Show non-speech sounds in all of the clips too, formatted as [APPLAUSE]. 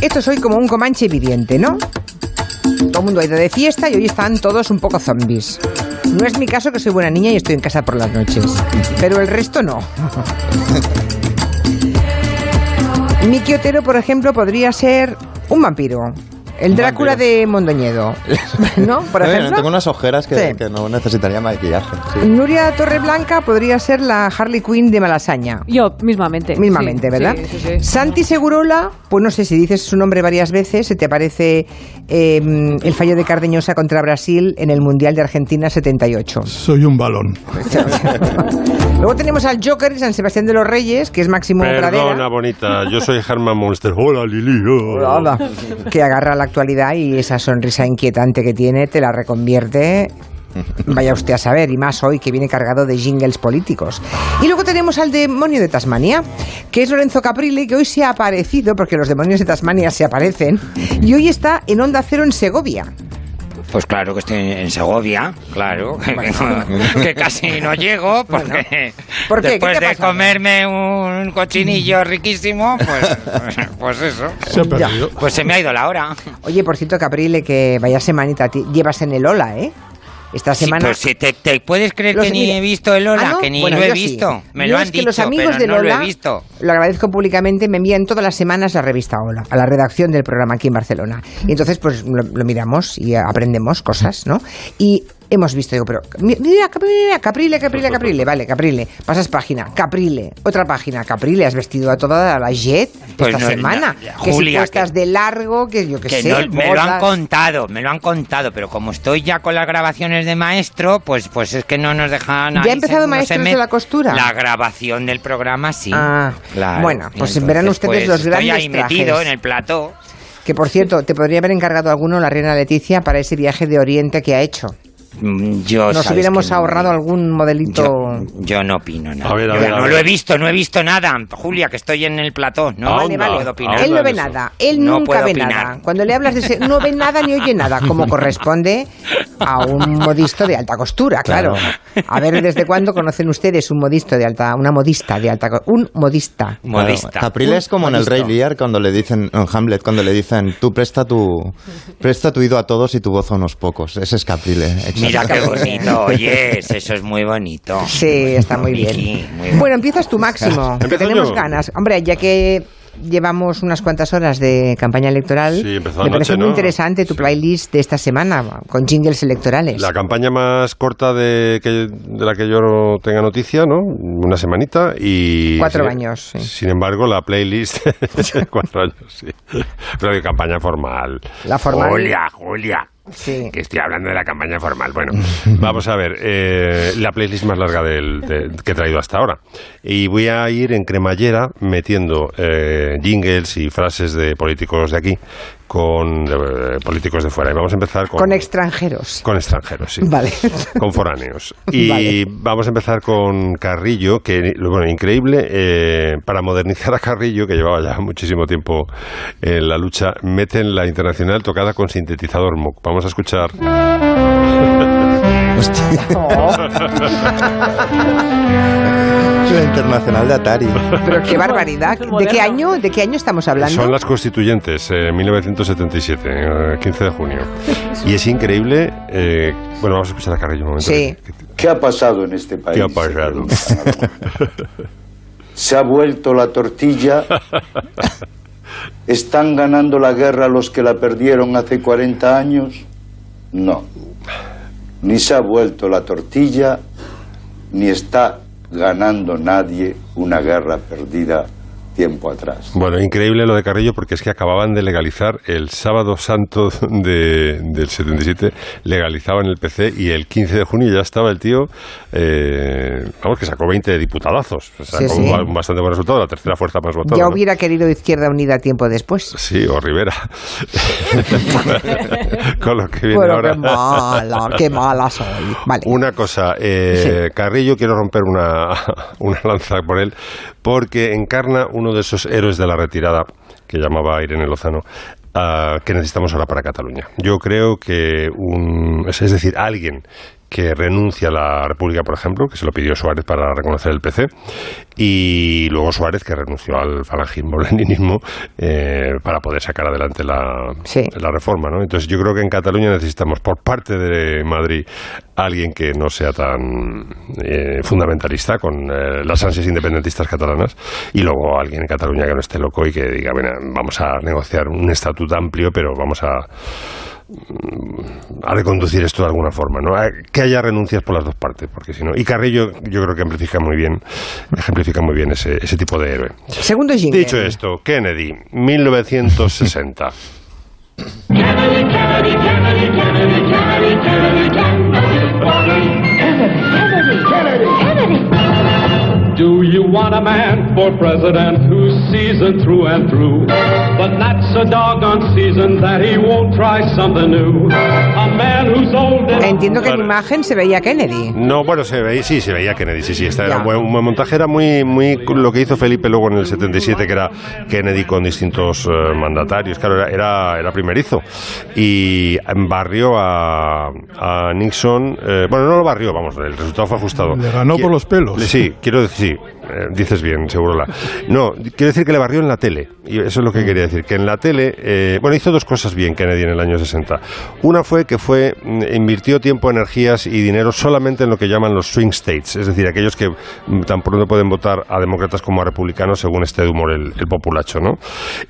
esto soy como un comanche viviente, ¿no? Todo el mundo ha ido de fiesta y hoy están todos un poco zombies. No es mi caso que soy buena niña y estoy en casa por las noches, pero el resto no. [LAUGHS] Miki Otero, por ejemplo, podría ser un vampiro. El Drácula de Mondoñedo. [LAUGHS] ¿No? Por ejemplo. tengo unas ojeras que, Sí. que no necesitaría maquillaje. sí. Nuria Torreblanca podría ser la Harley Quinn de Malasaña. Yo, mismamente. Mismamente, Sí, ¿verdad? sí, sí, sí. Santi Segurola, pues no sé, si dices su nombre varias veces, se te aparece eh, el fallo de Cardeñosa contra Brasil en el Mundial de Argentina 78. Soy un balón. [LAUGHS] Luego tenemos al Joker de San Sebastián de los Reyes, que es Máximo Perdona, Pradera. bonita. Yo soy Herman Monster. Hola, Lili. hola. Hola. que agarra la actualidad y esa sonrisa inquietante que tiene te la reconvierte. [LAUGHS] Vaya usted a saber, y más hoy que viene cargado de jingles políticos. Y luego tenemos al demonio de Tasmania, que es Lorenzo Caprile, que hoy se ha aparecido, porque los demonios de Tasmania se aparecen, y hoy está en Onda Cero en Segovia. Pues claro que estoy en Segovia, claro. [LAUGHS] que casi no llego porque ¿Por qué? ¿Qué después de comerme un cochinillo riquísimo, pues, [LAUGHS] pues eso. Se. Pues se me ha ido la hora. Oye, por cierto, Caprile, que vaya semanita ti- llevas en el Ola, ¿eh? Esta Sí, semana... pues si te, te puedes creer Los- que ni he visto el Ola, ¿Ah, no? que ni Bueno, lo he sí. visto. Me lo han es que dicho, los amigos pero del no lo Ola, he visto. Lo agradezco públicamente, me envían todas las semanas la revista Hola, a la redacción del programa aquí en Barcelona. Y entonces, pues lo, lo miramos y aprendemos cosas, ¿no? Y hemos visto, digo, pero mi- mira, Caprile, Caprile, Caprile, Caprile, vale, Caprile, pasas página, Caprile, otra página, Caprile, has vestido a toda la jet Pues esta no, semana. no, que Julia, si que- de largo, que yo qué Que sé, me lo han contado, me lo han contado, pero como estoy ya con las grabaciones de maestro, pues pues es que no nos dejan. ¿Ya ha empezado me- de la Costura? La grabación del programa sí. Ah, claro. bueno, pues Entonces, verán ustedes los estoy grandes ahí metido trajes. en el plató. Que por cierto, te podría haber encargado alguno la reina Leticia para ese viaje de Oriente que ha hecho. Yo Nos hubiéramos no- ahorrado algún modelito. Yo, yo no opino nada. A ver, a Yo ver, a no ver. lo he visto, no he visto nada. Julia, que estoy en el plató. No, Vale, no vale. puedo opinar. Él no ve nada, él No nunca ve opinar. nada. Cuando le hablas de ese, no ve nada ni oye nada, como [LAUGHS] corresponde a un modisto de alta costura, claro. A ver, ¿desde cuándo conocen ustedes un modisto de alta, una modista de alta co- un modista? Modista. Caprile es como en el Rey Lear cuando le dicen, en Hamlet, cuando le dicen, tú presta tu, presta tu oído a todos y tu voz a unos pocos. Ese es Caprile. Mira qué bonito, oyes, eso es muy bonito. Sí, está muy bien. Vicky, muy bien. Bueno, empiezas tú, Máximo, que ¿Empiezo tenemos yo? ganas. Hombre, ya que llevamos unas cuantas horas de campaña electoral, Sí, empezó me parece muy ¿no? interesante tu playlist de esta semana, con jingles electorales. La campaña más corta de, que, de la que yo no tenga noticia, ¿no? Una semanita y... Cuatro sin- años, sí. Sin embargo, la playlist... [LAUGHS] cuatro años, sí. Pero de campaña formal. La formal. Julia, Julia. Sí. Que estoy hablando de la campaña formal. Bueno, [LAUGHS] vamos a ver. eh, la playlist más larga del- de- que he traído hasta ahora. Y voy a ir en cremallera metiendo eh, jingles y frases de políticos de aquí con eh, políticos de fuera. Y vamos a empezar con... Con extranjeros. Con extranjeros, sí. Vale. [LAUGHS] Con foráneos. [LAUGHS] Y Vale. vamos a empezar con Carrillo, que, bueno, increíble, eh, para modernizar a Carrillo, que llevaba ya muchísimo tiempo en la lucha, meten la internacional tocada con sintetizador Moog. Vamos a escuchar. [LAUGHS] [LAUGHS] La internacional de Atari. Pero qué barbaridad. ¿De qué año? ¿De qué año estamos hablando? Son las constituyentes, eh, 1977, eh, 15 de junio. Y es increíble. eh, bueno, vamos a escuchar a Carrillo un momento. Sí. ¿Qué ha pasado en este país? ¿Qué ha pasado? [LAUGHS] Se ha vuelto la tortilla. ¿Están ganando la guerra los que la perdieron hace 40 años? No. Ni se ha vuelto la tortilla, ni está ganando nadie una guerra perdida tiempo atrás. Bueno, increíble lo de Carrillo porque es que acababan de legalizar el sábado santo de- del 77, legalizaban el PC y el 15 de junio ya estaba el tío, eh, vamos, que sacó 20 diputadazos, o sea, Sí, sí. un bastante buen resultado, la tercera fuerza más votada. Ya ¿no? hubiera querido Izquierda Unida tiempo después. Sí, o Rivera. [LAUGHS] con lo que viene Pero ahora. qué mala, qué mala soy. Vale. Una cosa, eh, Carrillo, quiero romper una, [LAUGHS] una lanza por él, porque encarna uno de esos héroes de la retirada que llamaba Irene Lozano, ah, que necesitamos ahora para Cataluña. Yo creo que un, es decir, alguien que renuncia a la República, por ejemplo, que se lo pidió Suárez para reconocer el PC, y luego Suárez que renunció al falangismo, [LAUGHS] leninismo, eh, para poder sacar adelante la, Sí. la reforma. ¿no? Entonces yo creo que en Cataluña necesitamos por parte de Madrid alguien que no sea tan eh, fundamentalista con eh, las ansias independentistas catalanas y luego alguien en Cataluña que no esté loco y que diga, bueno, vamos a negociar un estatuto amplio, pero vamos a mm, a reconducir esto de alguna forma, ¿no? A- Que haya renuncias por las dos partes, porque si no. Y Carrillo, yo creo que amplifica muy bien, ejemplifica muy bien ese, ese tipo de héroe. Segundo jingle. Dicho esto, Kennedy, 1960. Do you want a man for president who's seasoned through and through? But not so doggone seasoned that he won't try something new. A man who's old and Entiendo que en imagen se veía Kennedy. No, bueno, se veía, sí, se veía Kennedy, sí, sí, esta era un buen, un buen montaje, era muy, muy lo que hizo Felipe luego en el 77, que era Kennedy con distintos eh, mandatarios, claro, era, era, era primerizo, y barrió a, a Nixon, eh, bueno, no lo barrió, vamos, el resultado fue ajustado. Le ganó Qui- por los pelos. Sí, quiero decir, sí, eh, dices bien, seguro la. No, quiero decir que le barrió en la tele, y eso es lo que quería decir, que en la tele, eh, bueno, hizo dos cosas bien Kennedy en el año 60. Una fue que fue, mm, invirtió tiempo, energías y dinero solamente en lo que llaman los swing states, es decir, aquellos que mm, tan pronto pueden votar a demócratas como a republicanos según este humor el, el populacho, ¿no?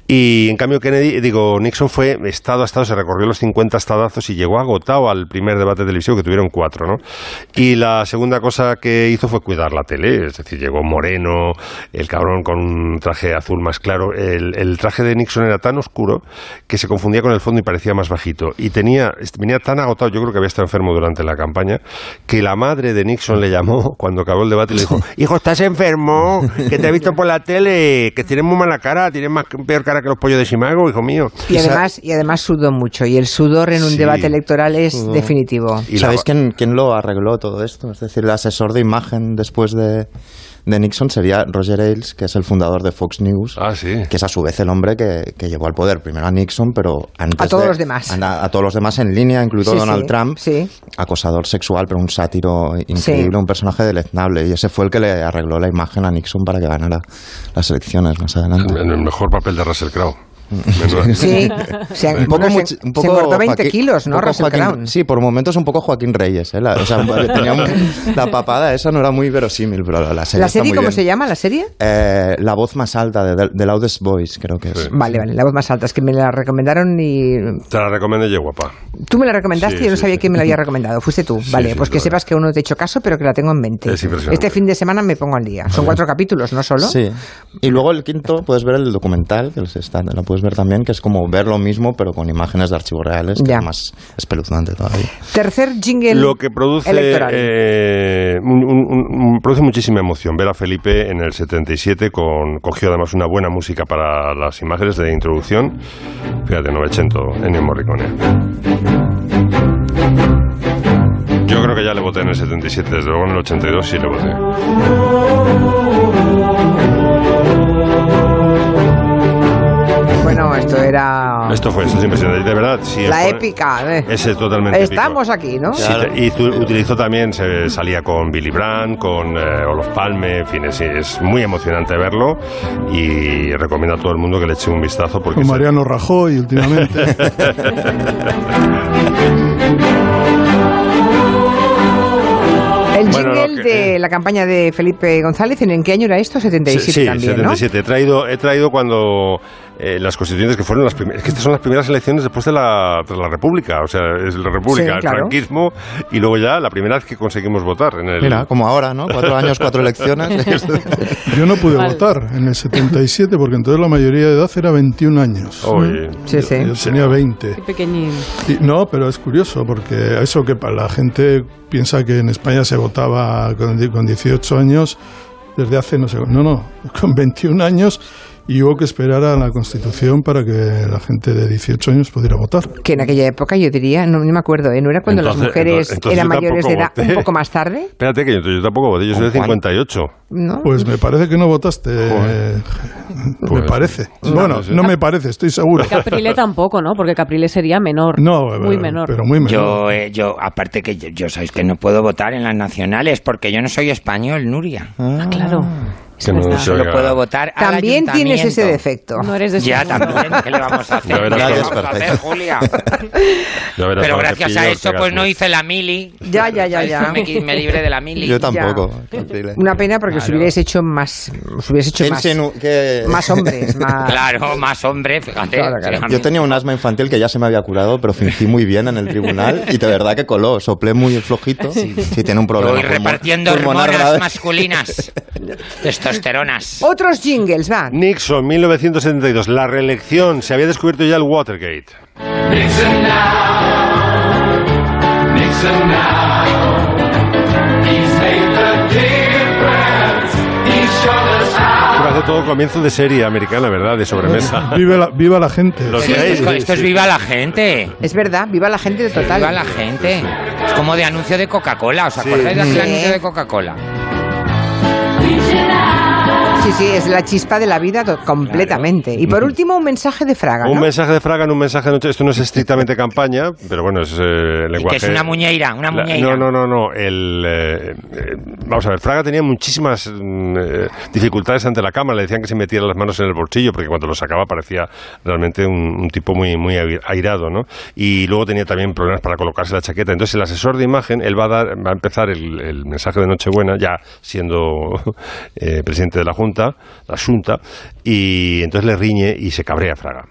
Y en cambio Kennedy, digo, Nixon fue estado a estado, se recorrió los 50 estadazos y llegó agotado al primer debate televisivo que tuvieron cuatro, ¿no? Y la segunda cosa que hizo fue cuidar la tele, es decir, llegó moreno, el cabrón con un traje azul más claro, el, el traje de Nixon era tan oscuro que se confundía con el fondo y parecía más bajito. Y tenía, venía tan agotado, yo creo que había estado enfermo durante la campaña, que la madre de Nixon le llamó [LAUGHS] cuando acabó el debate y le dijo, [LAUGHS] hijo, estás enfermo, que te he visto por la tele, que tienes muy mala cara, tienes más peor cara que los pollos de Simago, hijo mío. Y además, y además sudó mucho. Y el sudor en un Sí. debate electoral es definitivo. Y la- ¿Sabéis quién, quién lo arregló todo esto? Es decir, el asesor de imagen después de, de Nixon sería Roger Ailes, que es el fundador de Fox News. Ah, sí. Que es a su vez el hombre que, que llevó al poder primero a Nixon, pero antes A todos de- los demás. A, a todos los demás en línea, incluido Sí, Donald sí, Trump. sí. Acosador sexual, pero un sátiro increíble, Sí. un personaje deleznable. Y ese fue el que le arregló la imagen a Nixon para que ganara las elecciones más adelante. En el mejor papel de Russell Crowe. Menuda- Sí, [LAUGHS] se, Un poco, bueno, much- se- un poco se engordó 20 Joaquín- kilos, ¿no? Russell Joaquín- Crown. Sí, por momentos un poco Joaquín Reyes. ¿eh? La, o sea, [LAUGHS] [LAUGHS] tenía un- la papada esa no era muy verosímil, pero la, la serie ¿La está serie muy cómo bien. se llama, la serie? Eh, la voz más alta de, The Loudest Voice, creo que es. Sí. Vale, vale, la voz más alta. Es que me la recomendaron y... Te la recomiendo, ye guapa. Tú me la recomendaste Sí, y yo no sí, sabía sí. quién me la había recomendado. Fuiste tú. Sí, vale, sí, pues es que verdad. sepas que aún no te he hecho caso, pero que la tengo en mente. Es impresionante. Este fin de semana me pongo al día. Son cuatro capítulos, ¿no solo? Sí. Y luego el quinto, puedes ver el documental, que está, lo puedes ver también, que es como ver lo mismo, pero con imágenes de archivos reales, que Ya. es más espeluznante todavía. Tercer jingle Lo que produce, electoral. eh, un- un- un- produce muchísima emoción ver a Felipe en el 77 con cogió además una buena música para las imágenes de introducción. Fíjate, Novecento, Ennio Morricone. Yo creo que ya le voté en el 77, desde luego en el 82 sí le voté. Bueno, esto era Esto fue, esto es impresionante. De verdad, sí. la épica. ¿eh? Ese es totalmente épico. Estamos aquí, ¿no? Sí, y tu- utilizó también, se salía con Billy Brandt, con eh, Olof Palme, en fin, es, es muy emocionante verlo y recomiendo a todo el mundo que le eche un vistazo porque Con es- Mariano Rajoy últimamente. El Bueno, jingle que- de la campaña de Felipe González, ¿en qué año era esto? 77 sí, también, 77. He traído, he traído cuando eh, las constituyentes que fueron las primeras, es que estas son las primeras elecciones después de la, tras la República, o sea, es la República, Sí, el claro. franquismo y luego ya la primera vez que conseguimos votar en el... Mira, como ahora, ¿no? Cuatro años, cuatro elecciones. [LAUGHS] Yo no pude votar en el 77 porque entonces la mayoría de edad era 21 años. Oye. Sí, sí. Yo tenía 20. Qué pequeñín. Y- no, pero es curioso porque eso que para la gente piensa que en España se votaba con, con 18 años desde hace no sé, no, no, con 21 años y hubo que esperar a la Constitución para que la gente de 18 años pudiera votar. Que en aquella época yo diría, no, no me acuerdo, ¿eh? ¿no era cuando las Entonces- mujeres entonces eran yo mayores de edad tampoco un voté. poco más tarde? Espérate, que yo, yo tampoco voté, yo soy de ¿Con cuál? 58. ¿No? Pues me parece que no votaste. eh, me Pues- parece. No, bueno, no sé. no me parece, estoy seguro. Caprile tampoco, ¿no? Porque Caprile sería menor. No, muy pero- menor. pero muy menor. Yo, eh, yo, aparte que yo, yo sabéis que no puedo votar en las nacionales porque yo no soy español, Nuria. Ah, claro. Que no se oiga. puedo votar También tienes ese defecto. No eres de Ya su- también, ¿qué le vamos a hacer? Ya verás ¿Qué le vamos a hacer. Julia? Ya verás Pero que gracias a eso pues no hice la mili. Ya, ya, ya, ya. [LAUGHS] Me, me libre de la mili. Yo tampoco. Una pena porque si Claro. hubierais hecho más, os hubierais hecho ¿Qué más, qué- más hombres, [LAUGHS] más... Claro, más hombre, fíjate. Claro, claro. Yo tenía un asma infantil que ya se me había curado, pero fingí muy bien en el tribunal y de verdad que coló. Soplé muy flojito. Sí, tiene un problema. Voy repartiendo hormonas masculinas. [LAUGHS] Testosteronas. [LAUGHS] Otros jingles, va. Nixon, 1972, la reelección. Se había descubierto ya el Watergate. Nixon now, Nixon now. He's made the difference. He's shown us how. Parece todo comienzo de serie americana, ¿verdad? De sobremesa. [LAUGHS] Viva la, viva la gente. Sí, esto, es- esto es viva la gente. Es verdad, viva la gente de total. Viva la gente. Es como de anuncio de Coca-Cola. ¿Os acordáis Sí. anuncio de Coca-Cola? Krishna. Sí, sí, es la chispa de la vida completamente. Y por último, un mensaje de Fraga, Un mensaje de Fraga en un mensaje de noche. Esto no es estrictamente campaña, pero bueno, es eh, Y lenguaje. que es una muñeira, una La- muñeira. no, no, no, no. El, eh, eh, vamos a ver, Fraga tenía muchísimas mm, eh, dificultades ante la cámara. Le decían que se metiera las manos en el bolsillo porque cuando lo sacaba parecía realmente un, un tipo muy, muy ai- airado, ¿no? Y luego tenía también problemas para colocarse la chaqueta. Entonces el asesor de imagen, él va a, dar, va a empezar el, el mensaje de Nochebuena ya siendo [LAUGHS] eh, presidente de la Junta, la Junta, y entonces le riñe y se cabrea Fraga.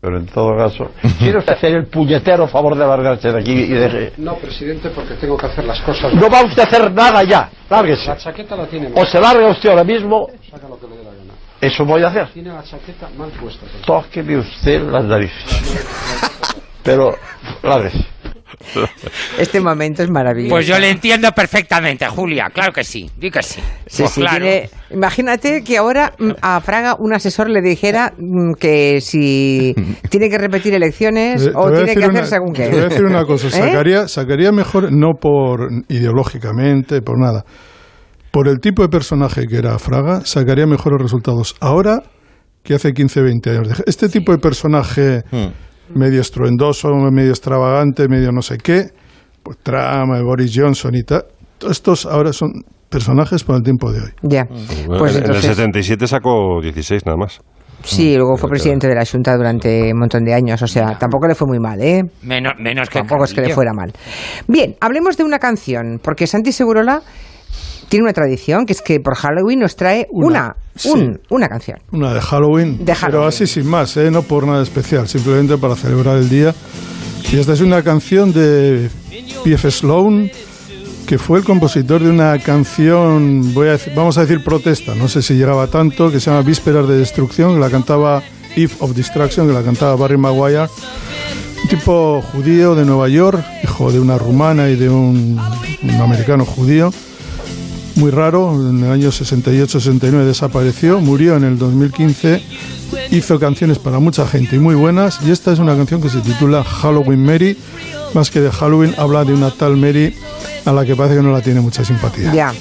Pero en todo caso, [LAUGHS] ¿quiere usted hacer el puñetero favor de largarse de aquí y de... No, presidente, porque tengo que hacer las cosas. No va usted a hacer nada ya, lárguese. La chaqueta la tiene O mal. se larga usted ahora mismo, Saca lo que le dé la gana. eso voy a hacer. Tiene la chaqueta mal puesta. Tóqueme usted las narices. Pero, lárguese. Este momento es maravilloso. Pues yo le entiendo perfectamente, Julia. Claro que sí. Di que sí. Sí, Pues sí, claro. tiene- imagínate que ahora mm, a Fraga un asesor le dijera mm, que si [LAUGHS] tiene que repetir elecciones Te- te o tiene que una- hacer según qué. Te voy a decir una cosa, [LAUGHS] ¿Eh? sacaría, sacaría mejor, no por ideológicamente, por nada, por el tipo de personaje que era Fraga, sacaría mejores resultados ahora que hace 15, 20 años. Este tipo de personaje medio estruendoso, medio extravagante, medio no sé qué, pues trama, Boris Johnson y tal, estos ahora son personajes para el tiempo de hoy. Ya. Bueno, Pues en, en el entonces, 77 sacó 16 nada más. sí, luego fue presidente de la Junta durante un montón de años, o sea, tampoco le fue muy mal, ¿eh? Menos, menos que Tampoco es que le fuera mal. Bien, hablemos de una canción, porque Santi Segurola tiene una tradición, que es que por Halloween nos trae una, Una, sí. un- una canción. Una de Halloween, De Halloween. pero así sin más, ¿eh? no por nada especial, simplemente para celebrar el día. Y esta es una canción de P.F. Sloan, que fue el compositor de una canción, voy a decir- vamos a decir protesta, no sé si llegaba tanto, que se llama Vísperas de Destrucción, que la cantaba Eve of Destruction, que la cantaba Barry Maguire. Un tipo judío de Nueva York, hijo de una rumana y de un, un americano judío muy raro, en el año 68-69 desapareció, murió en el 2015, hizo canciones para mucha gente y muy buenas, y esta es una canción que se titula Halloween Mary, más que de Halloween, habla de una tal Mary a la que parece que no la tiene mucha simpatía. Ya.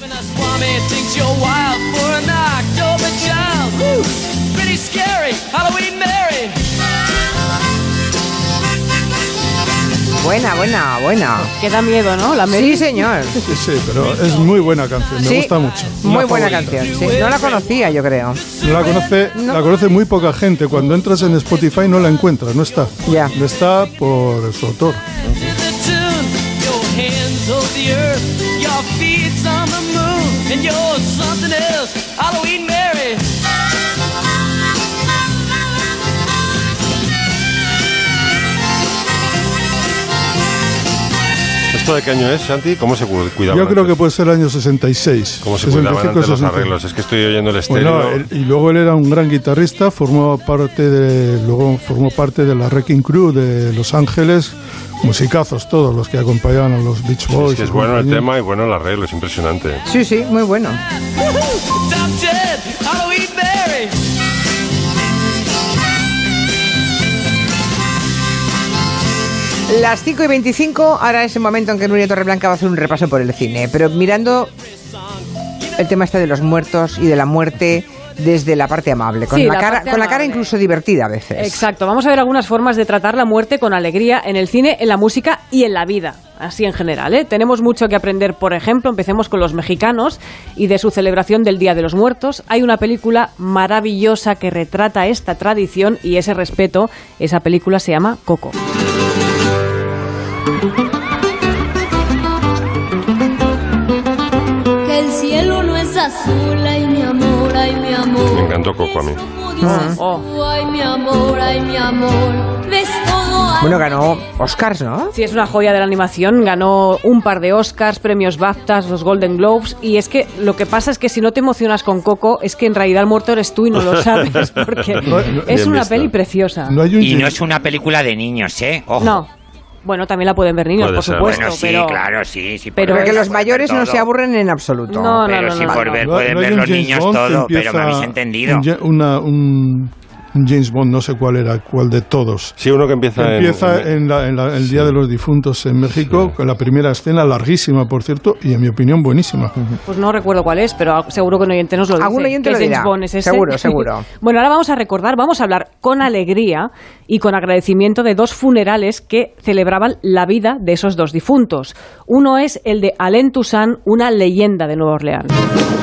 Buena, buena, buena. Que da miedo, ¿no? La Mary. Sí, señor. Sí, sí, pero es muy buena canción, me Sí, gusta mucho. Muy buena favorita. canción, sí. No la conocía, yo creo. No la conoce, No. la conoce muy poca gente. Cuando entras en Spotify no la encuentras, no está. Ya. No está por su autor. The tune, your hands hold the earth, your feet's on the moon, and you're something else, Halloween Mary. ¿Esto de qué año es, Santi? ¿Cómo se cu- cuidaba? Yo creo que puede ser el año 66. ¿Cómo se cuidaban 65, antes los 66. arreglos? Es que estoy oyendo el estéreo. Bueno, él- y luego él era un gran guitarrista, formaba parte de, luego formó parte de la Wrecking Crew de Los Ángeles, musicazos todos los que acompañaban a los Beach Boys. es que es y bueno el tema y bueno el arreglo, es impresionante. Sí, sí, muy bueno. Las 5 y 25, ahora es el momento en que Nuria Torreblanca va a hacer un repaso por el cine, pero mirando el tema este de los muertos y de la muerte desde la parte amable, con, Sí, la, la cara, la incluso divertida a veces. Exacto, vamos a ver algunas formas de tratar la muerte con alegría en el cine, en la música y en la vida, así en general. ¿eh? Tenemos mucho que aprender, por ejemplo, empecemos con los mexicanos y de su celebración del Día de los Muertos. Hay una película maravillosa que retrata esta tradición y ese respeto. Esa película se llama Coco. Que el cielo no es azul, ay mi amor, ay mi amor. Me encantó Coco a mí. Dices Oh. tú, ay mi amor, ay mi amor. Ves todo al Bueno, ganó Oscars, ¿no? Sí, es una joya de la animación. Ganó un par de Oscars, premios BAFTAs, los Golden Globes. Y es que lo que pasa es que si no te emocionas con Coco, es que en realidad el muerto eres tú y no lo [LAUGHS] sabes, porque No, no, es una visto. peli preciosa. No hay un Y no es una película de niños, ¿eh? Ojo. No. Bueno, también la pueden ver niños, por supuesto. Bueno, sí, pero... claro, sí, sí. pero por Porque ver, los mayores no se aburren en absoluto. No, no, Pero no, sí no, por no. ver, pueden ver los James niños Bond que todo, pero me habéis entendido. una- un James Bond, no sé cuál era, cuál de todos. Sí, uno que empieza, en- Empieza en, la- en la- el Día de los Difuntos en México, con la primera escena larguísima, por cierto, y en mi opinión buenísima. [LAUGHS] Pues no recuerdo cuál es, pero seguro que un oyente nos lo dice. Algún oyente ¿Qué lo James dirá. Bond es ese? Seguro, [LAUGHS] seguro. bueno, ahora vamos a recordar, vamos a hablar con alegría y con agradecimiento de dos funerales que celebraban la vida de esos dos difuntos. Uno es el de Alain Toussaint, una leyenda de Nueva Orleans.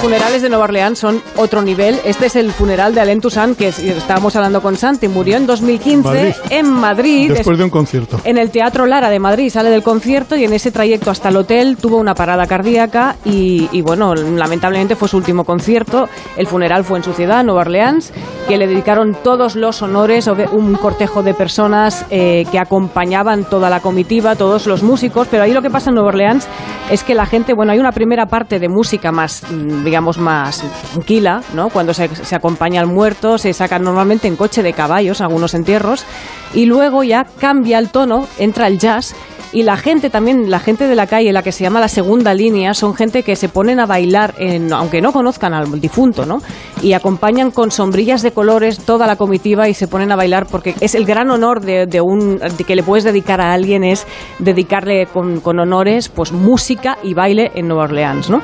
Funerales de Nueva Orleans son otro nivel. Este es el funeral de Alain Toussaint, que es- estábamos hablando con Santi. Murió en 2015 Madrid. en Madrid. Después de un concierto. En el Teatro Lara de Madrid sale del concierto y en ese trayecto hasta el hotel tuvo una parada cardíaca y, y, bueno, lamentablemente fue su último concierto. El funeral fue en su ciudad, Nueva Orleans, que le dedicaron todos los honores, un cortejo de personas eh, que acompañaban toda la comitiva, todos los músicos, pero ahí lo que pasa en Nueva Orleans es que la gente, bueno, hay una primera parte de música más, mm, digamos, más tranquila, ¿no? Cuando se, se acompaña al muerto, se sacan normalmente en coche de caballos, algunos entierros, y luego ya cambia el tono, entra el jazz. Y la gente también, la gente de la calle, la que se llama la segunda línea, son gente que se ponen a bailar, en- aunque no conozcan al difunto, ¿no? Y acompañan con sombrillas de colores toda la comitiva y se ponen a bailar porque es el gran honor de, un que le puedes dedicar a alguien es dedicarle con, con honores, pues música y baile en Nueva Orleans, ¿no?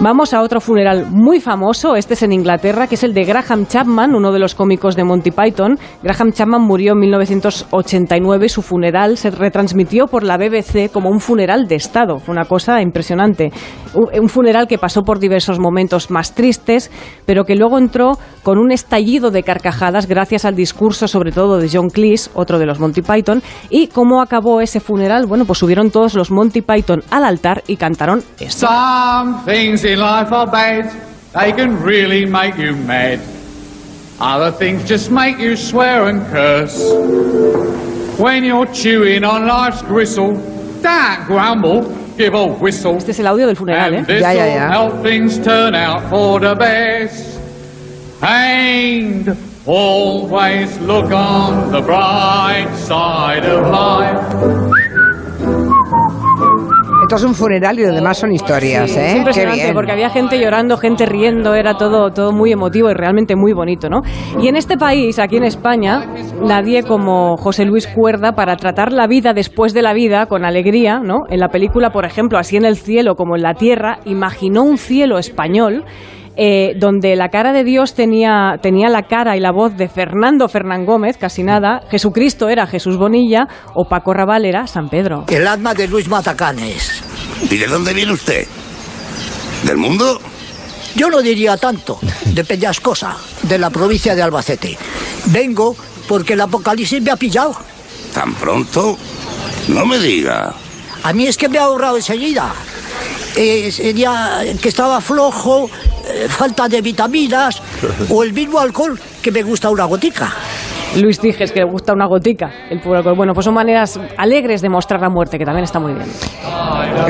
Vamos a otro funeral muy famoso, este es en Inglaterra, que es el de Graham Chapman, uno de los cómicos de Monty Python. Graham Chapman murió en 1989 y su funeral se retransmitió por la BBC como un funeral de Estado. Fue una cosa impresionante. Un un funeral que pasó por diversos momentos más tristes, pero que luego entró con un estallido de carcajadas gracias al discurso, sobre todo de John Cleese, otro de los Monty Python. ¿Y cómo acabó ese funeral? Bueno, pues subieron todos los Monty Python al altar y cantaron esto. In life are bad, they can really make you mad. Other things just make you swear and curse. When you're chewing on life's gristle, don't grumble, give a whistle. Este es el audio del funeral, ¿eh? And this'll help things turn out for the best. And always look on the bright side of life. Esto es un funeral y lo demás son historias, Sí, ¿eh? Es Qué impresionante bien. porque había gente llorando, gente riendo, era todo, todo muy emotivo y realmente muy bonito, ¿no? Y en este país, aquí en España, nadie como José Luis Cuerda para tratar la vida después de la vida con alegría, ¿no? En la película, por ejemplo, Así en el cielo como en la tierra, imaginó un cielo español. Eh, donde la cara de Dios tenía, tenía la cara y la voz de Fernando Fernán Gómez, casi nada, Jesucristo era Jesús Bonilla o Paco Raval era San Pedro. El alma de Luis Matacanes. ¿Y de dónde viene usted? ¿Del mundo? Yo no diría tanto, de Peñascosa, de la provincia de Albacete. Vengo porque el apocalipsis me ha pillado. ¿Tan pronto? No me diga. A mí es que me ha ahorrado enseguida. Eh, sería que estaba flojo, falta de vitaminas o el mismo alcohol que me gusta una gotica. Luis Dijes, que le gusta una gotica. El puro alcohol. Bueno, pues son maneras alegres de mostrar la muerte, que también está muy bien.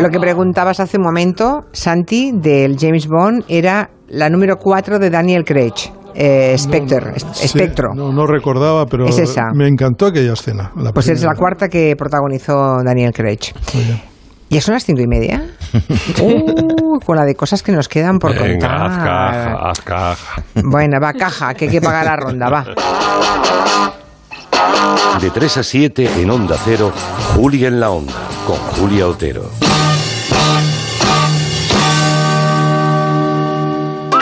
Lo que preguntabas hace un momento, Santi, del James Bond, era la número 4 de Daniel Craig. Eh, Spectre, Sí, Espectro. no, no recordaba, pero Es esa. me encantó aquella escena. la Pues es la cuarta que protagonizó Daniel Craig. ¿Ya son las cinco y media? [LAUGHS] Uh, con la de cosas que nos quedan por Venga, contar. haz caja, haz caja. Bueno, va, caja, que hay que pagar la ronda, va. De 3 a 7 en Onda Cero, Julia en la Onda, con Julia Otero.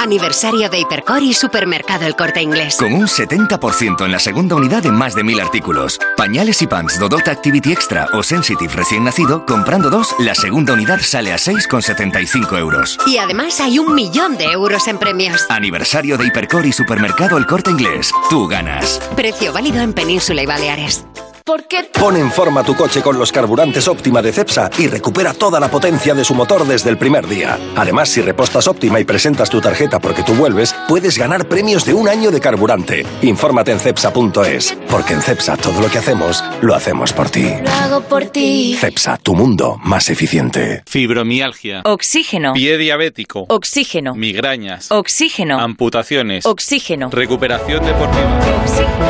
Aniversario de Hipercor y Supermercado El Corte Inglés. Con un 70% en la segunda unidad en más de mil artículos. Pañales y pants Dodot Activity Extra o Sensitive recién nacido, comprando dos, la segunda unidad sale a 6,75 euros. Y además hay un millón de euros en premios. Aniversario de Hipercor y Supermercado El Corte Inglés. Tú ganas. Precio válido en Península y Baleares. ¿Por qué Pon en forma tu coche con los carburantes Óptima de Cepsa y recupera toda la potencia de su motor desde el primer día. Además, si repostas Óptima y presentas tu tarjeta porque tú vuelves, puedes ganar premios de un año de carburante. Infórmate en cepsa.es, porque en Cepsa todo lo que hacemos, lo hacemos por ti. lo hago por ti? Cepsa, tu mundo más eficiente. Fibromialgia. Oxígeno. Pie diabético. Oxígeno. Migrañas. Oxígeno. Amputaciones. Oxígeno. Recuperación deportiva.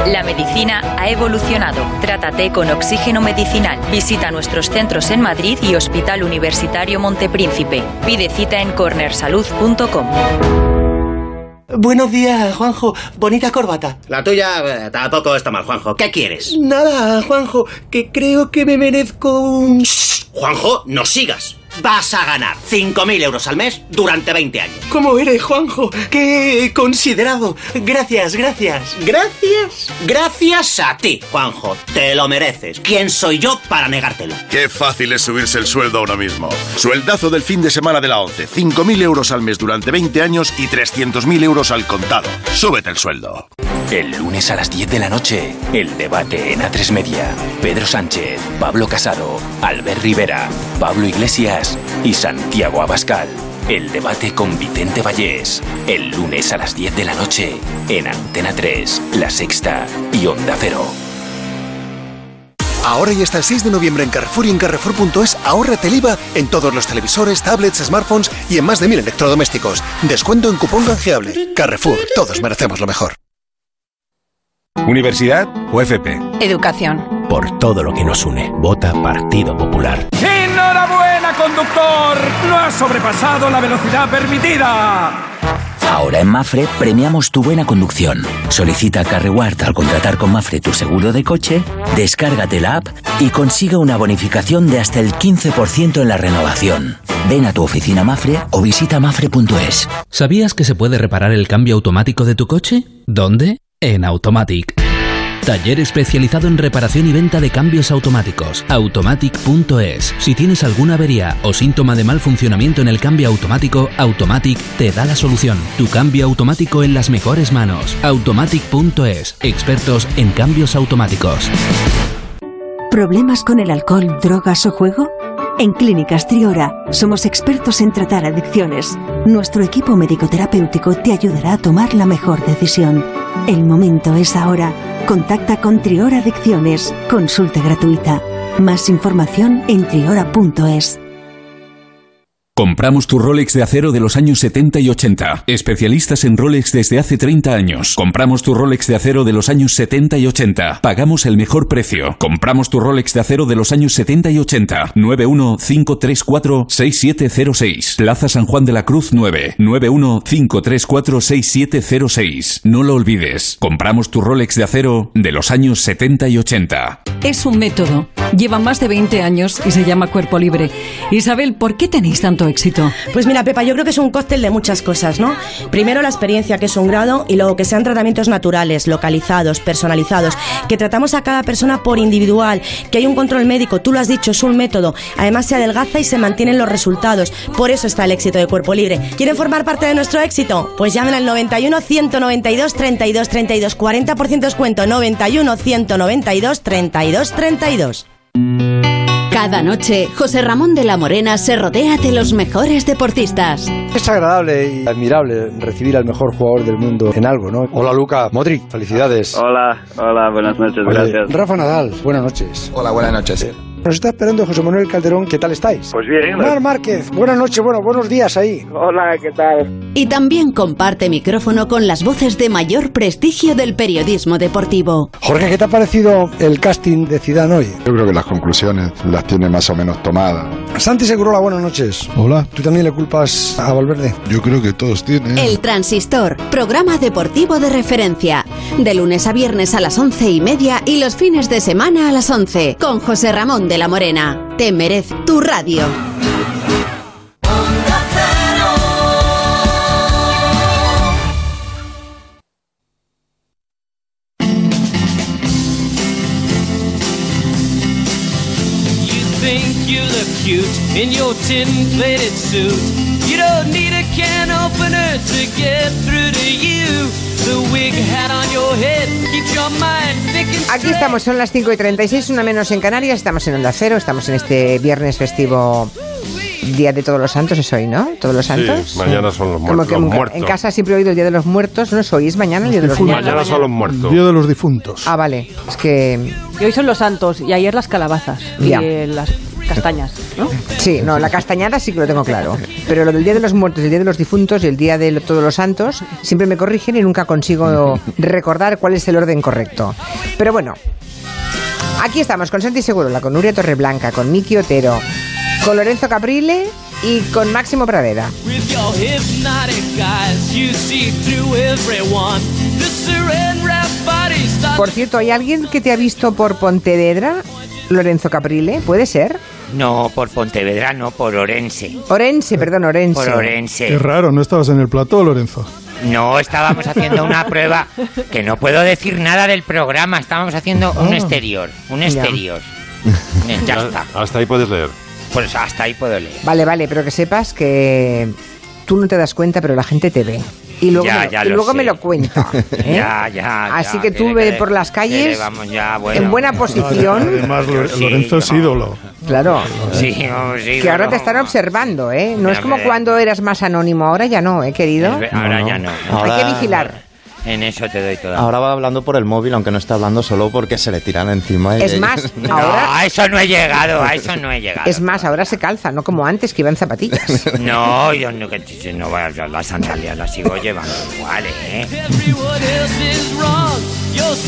La medicina ha evolucionado. Trátate con oxígeno medicinal. Visita nuestros centros en Madrid y Hospital Universitario Montepríncipe. Pide cita en cornersalud.com. Buenos días, Juanjo. Bonita corbata. La tuya eh, tampoco está mal, Juanjo. ¿Qué quieres? Nada, Juanjo, que creo que me merezco un... Juanjo, no sigas. Vas a ganar 5.000 euros al mes durante 20 años. ¿Cómo eres, Juanjo? ¡Qué considerado! Gracias, gracias. Gracias. Gracias a ti, Juanjo. Te lo mereces. ¿Quién soy yo para negártelo? Qué fácil es subirse el sueldo ahora mismo. Sueldazo del fin de semana de la 11. 5.000 euros al mes durante 20 años y 300.000 euros al contado. Súbete el sueldo. El lunes a las 10 de la noche, el debate en A3 Media. Pedro Sánchez, Pablo Casado, Albert Rivera, Pablo Iglesias y Santiago Abascal. El debate con Vicente Vallés. El lunes a las 10 de la noche, en Antena 3, La Sexta y Onda Cero. Ahora y hasta el 6 de noviembre en Carrefour y en Carrefour.es ahórrate el IVA en todos los televisores, tablets, smartphones y en más de mil electrodomésticos. Descuento en cupón canjeable. Carrefour, todos merecemos lo mejor. ¿Universidad o FP? Educación. Por todo lo que nos une. Vota Partido Popular. ¡Enhorabuena, conductor! No has sobrepasado la velocidad permitida. Ahora en Mafre premiamos tu buena conducción. Solicita CarReward al contratar con Mafre tu seguro de coche, descárgate la app y consigue una bonificación de hasta el 15% en la renovación. Ven a tu oficina Mafre o visita mafre.es. ¿Sabías que se puede reparar el cambio automático de tu coche? ¿Dónde? En Automatic. Taller especializado en reparación y venta de cambios automáticos. Automatic.es. Si tienes alguna avería o síntoma de mal funcionamiento en el cambio automático, Automatic te da la solución. Tu cambio automático en las mejores manos. Automatic.es. Expertos en cambios automáticos. ¿Problemas con el alcohol, drogas o juego? En Clínicas Triora somos expertos en tratar adicciones. Nuestro equipo médico-terapéutico te ayudará a tomar la mejor decisión. El momento es ahora. Contacta con Triora Adicciones. Consulta gratuita. Más información en triora.es. Compramos tu Rolex de acero de los años 70 y 80. Especialistas en Rolex desde hace 30 años. Compramos tu Rolex de acero de los años 70 y 80. Pagamos el mejor precio. Compramos tu Rolex de acero de los años 70 y 80. 915346706. Plaza San Juan de la Cruz 9. 915346706. No lo olvides. Compramos tu Rolex de acero de los años 70 y 80. Es un método. Lleva más de 20 años y se llama Cuerpo Libre. Isabel, ¿por qué tenéis tanto éxito? Pues mira, Pepa, yo creo que es un cóctel de muchas cosas, ¿no? Primero la experiencia, que es un grado, y luego que sean tratamientos naturales, localizados, personalizados, que tratamos a cada persona por individual, que hay un control médico, tú lo has dicho, es un método. Además se adelgaza y se mantienen los resultados. Por eso está el éxito de Cuerpo Libre. ¿Quieren formar parte de nuestro éxito? Pues llamen al 91 192 32 32 40% descuento 91 192 32 32. Cada noche, José Ramón de la Morena se rodea de los mejores deportistas. Es agradable y admirable recibir al mejor jugador del mundo en algo, ¿no? Hola Luca, Modric, felicidades. Hola, hola, buenas noches, Oye, gracias. Rafa Nadal, buenas noches. Hola, buenas noches. Nos está esperando José Manuel Calderón, ¿qué tal estáis? Pues bien. Mar Márquez, buenas noches, bueno, buenos días ahí. Hola, ¿qué tal? Y también comparte micrófono con las voces de mayor prestigio del periodismo deportivo. Jorge, ¿qué te ha parecido el casting de Zidane hoy? Yo creo que las conclusiones las tiene más o menos tomadas. Santi Segurola, buenas noches. Hola. ¿Tú también le culpas a Valverde? Yo creo que todos tienen. El Transistor, programa deportivo de referencia. De lunes a viernes a las once y media y los fines de semana a las once. Con José Ramón de la Morena. Te merece tu radio. You think you look cute in your tin-plated suit. You don't need to get through to you. Aquí estamos, son las 5 y 36, una menos en Canarias, estamos en Onda Cero, estamos en este viernes festivo Día de Todos los Santos, es hoy, ¿no? Todos los Santos. Sí, mañana son los, Como muertos. que los en- muertos. en casa siempre he oído el Día de los Muertos, ¿no es hoy? ¿Es mañana el Día de los Muertos? Mañana son los muertos. Día de los difuntos. Ah, vale, es que... Y hoy son los santos y ayer las calabazas Ya. y las castañas, ¿no? Sí, no, la castañada sí que lo tengo claro. Pero lo del Día de los Muertos, el Día de los Difuntos y el Día de Todos los Santos siempre me corrigen y nunca consigo recordar cuál es el orden correcto. Pero bueno, aquí estamos con Santi Segurola, con Nuria Torreblanca, con Miki Otero, con Lorenzo Caprile y con Máximo Pradera. Por cierto, ¿hay alguien que te ha visto por Pontevedra, Lorenzo Caprile? ¿Puede ser? No, por Pontevedra, no, por Orense. Orense, perdón, Orense. Por Orense. Qué raro, ¿no estabas en el plató, Lorenzo? No, estábamos haciendo una prueba que no puedo decir nada del programa. Estábamos haciendo un Ah. exterior, un Ya. exterior. Ya [LAUGHS] está. Hasta ahí puedes leer. Pues hasta ahí puedo leer. Vale, vale, pero que sepas que tú no te das cuenta, pero la gente te ve. Y luego, Ya, me, ya y luego sé. me lo cuenta. [LAUGHS] ¿eh? Ya, ya. Así ya, que tú ve que- por las calles Vamos ya, bueno. en buena [LAUGHS] posición. Además, Lo- Sí, Lorenzo es ídolo. Claro. Sí, sí, Que ahora te están observando, ¿eh? No es como cuando eras más anónimo, ahora ya no, ¿eh, querido? Ahora ya no. Hay que vigilar. En eso te doy toda. Ahora va hablando por el móvil, aunque no está hablando solo porque se le tiran encima. y- Es más, No, ahora... a eso no he llegado, a eso no he llegado. Es más, ahora se calza, no como antes que iban zapatillas. [LAUGHS] No, yo no, que no voy a las sandalias, las sigo llevando igual, ¿eh?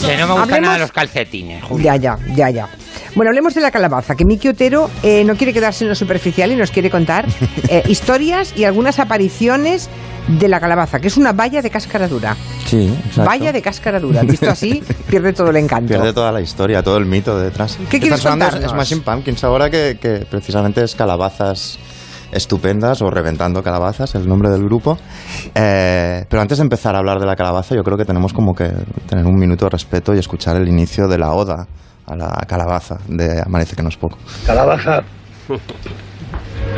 Que no me gustan Hablemos- nada los calcetines. Julio. Ya, ya, ya, ya. Bueno, hablemos de la calabaza, que Miki Otero eh, no quiere quedarse en lo superficial y nos quiere contar [LAUGHS] eh, historias y algunas apariciones de la calabaza, que es una valla de cáscara dura. Sí, exacto. Valla de cáscara dura. Visto así, [LAUGHS] pierde todo el encanto. Pierde toda la historia, todo el mito detrás. ¿Qué quieres de contarnos? Smashing Pumpkins ahora que, que precisamente es Calabazas Estupendas o Reventando Calabazas, el nombre del grupo. Eh, pero antes de empezar a hablar de la calabaza, yo creo que tenemos como que tener un minuto de respeto y escuchar el inicio de la oda a la calabaza de Amanece que no es poco. Calabaza,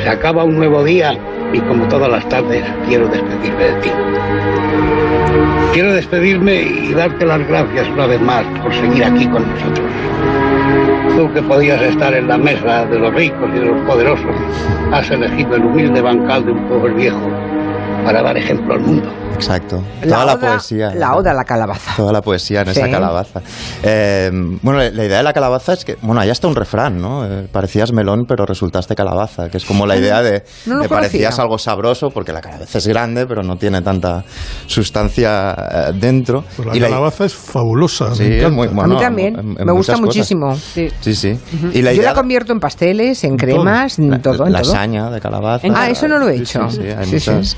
se acaba un nuevo día y como todas las tardes quiero despedirme de ti. Quiero despedirme y darte las gracias una vez más por seguir aquí con nosotros. Tú que podías estar en la mesa de los ricos y de los poderosos, has elegido el humilde bancal de un pueblo viejo para dar ejemplo al mundo. Exacto. Toda la, oda- poesía. La oda a la calabaza. Toda la poesía en Sí. esa calabaza. Eh, bueno, la, la idea de la calabaza es que, bueno, ahí está un refrán, ¿no? Eh, parecías melón, pero resultaste calabaza, que es como la [LAUGHS] idea de, No conocía. parecías algo sabroso, porque la calabaza es grande, pero no tiene tanta sustancia eh, dentro. Pues la Y la- calabaza es fabulosa. Sí, me es muy- a bueno, mí también, en- en me gusta cosas. muchísimo. Sí, sí. Ujú. Y la Yo idea la convierto en pasteles, en cremas, en todo, en todo. lasaña de calabaza. Ah, eso no lo he hecho. Sí, sí, hay Sí, sí. muchas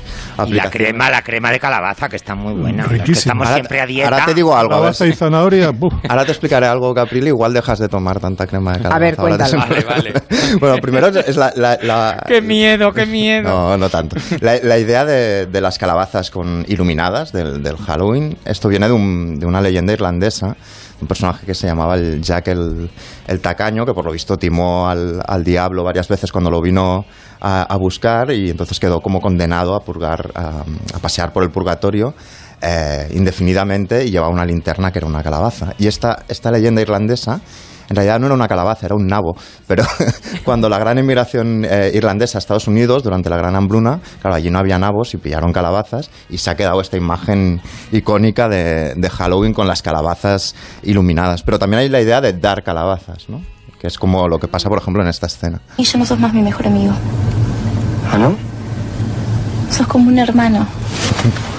la crema, la crema de calabaza, que está muy buena. Es que estamos Ahora- siempre a dieta. Ahora te digo algo. a ver Calabaza y zanahoria. [LAUGHS] buf. Ahora te explicaré algo, Caprile. Igual dejas de tomar tanta crema de calabaza. A ver, cuéntalo. Vale, [LAUGHS] bueno, primero es es la... la- la- [LAUGHS] Qué miedo, qué miedo. No, no tanto. La, la idea de, de las calabazas con iluminadas del, del Halloween, esto viene de, un- de una leyenda irlandesa, un personaje que se llamaba el Jack el, el Tacaño, que por lo visto timó al, al diablo varias veces cuando lo vino a, a buscar y entonces quedó como condenado a purgar, a, a pasear por el purgatorio eh, indefinidamente y llevaba una linterna que era una calabaza. Y esta, esta leyenda irlandesa en realidad no era una calabaza, era un nabo. Pero [LAUGHS] cuando la gran inmigración eh, irlandesa a Estados Unidos, durante la gran hambruna, claro, allí no había nabos y pillaron calabazas y se ha quedado esta imagen icónica de, de Halloween con las calabazas iluminadas. Pero también hay la idea de dar calabazas, ¿no? Que es como lo que pasa, por ejemplo, en esta escena. Y yo no sos más mi mejor amigo. ¿Ah, no? Sos como un hermano. [LAUGHS]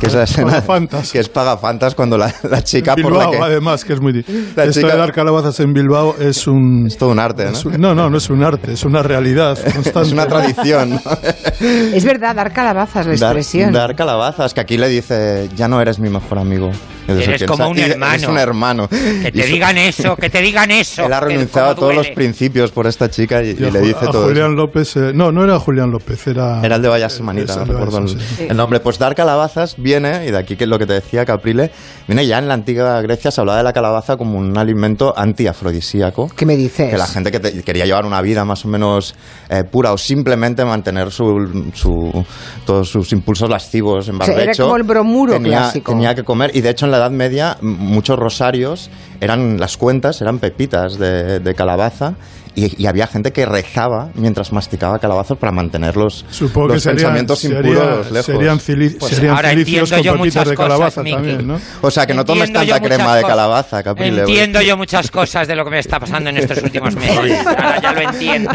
que es la escena Pagafantas. que es Pagafantas cuando la, la chica por Bilbao, la que además, que es muy... La Esto chica- de dar calabazas en Bilbao es un... es todo un arte, ¿no? un- no, no, no es un arte, es una realidad constante. [LAUGHS] Es una tradición. [LAUGHS] Es verdad, dar calabazas, la Dar, expresión. dar calabazas, que aquí le dice, ya no eres mi mejor amigo. Dice, Eres "¿Quién como sa-?" un hermano. Eres un hermano. Que Y te su- digan eso, que te digan [LAUGHS] eso. Él ha renunciado a todos los principios por esta chica y, y Y a le dice a todo Julián eso. López, eh, no, no era Julián López, era... Era el de Vaya Semanita, Eso, no recuerdo el, sí. el nombre. Pues dar calabazas viene, y de aquí que lo que te decía Caprile, viene ya en la antigua Grecia se hablaba de la calabaza como un alimento antiafrodisíaco. ¿Qué me dices? Que la gente que te- quería llevar una vida más o menos eh, pura o simplemente mantener su, su- todos sus impulsos lascivos en O sea, era barbecho. como el bromuro tenía, clásico. tenía que comer. Y de hecho en la Edad Media muchos rosarios eran las cuentas, eran pepitas de, de calabaza. Y, y había gente que rezaba mientras masticaba calabazos para mantener los, Supongo los que serían, pensamientos sería- impuros lejos. serían, Pues serían ahora cilicios entiendo yo con pepitas muchas de cosas, calabaza Miki. también, ¿no? O sea, que no tomes Entiendo yo tanta crema de cosas. calabaza, Caprile. Entiendo yo muchas cosas de lo que me está pasando en estos últimos meses. Ahora ya lo entiendo.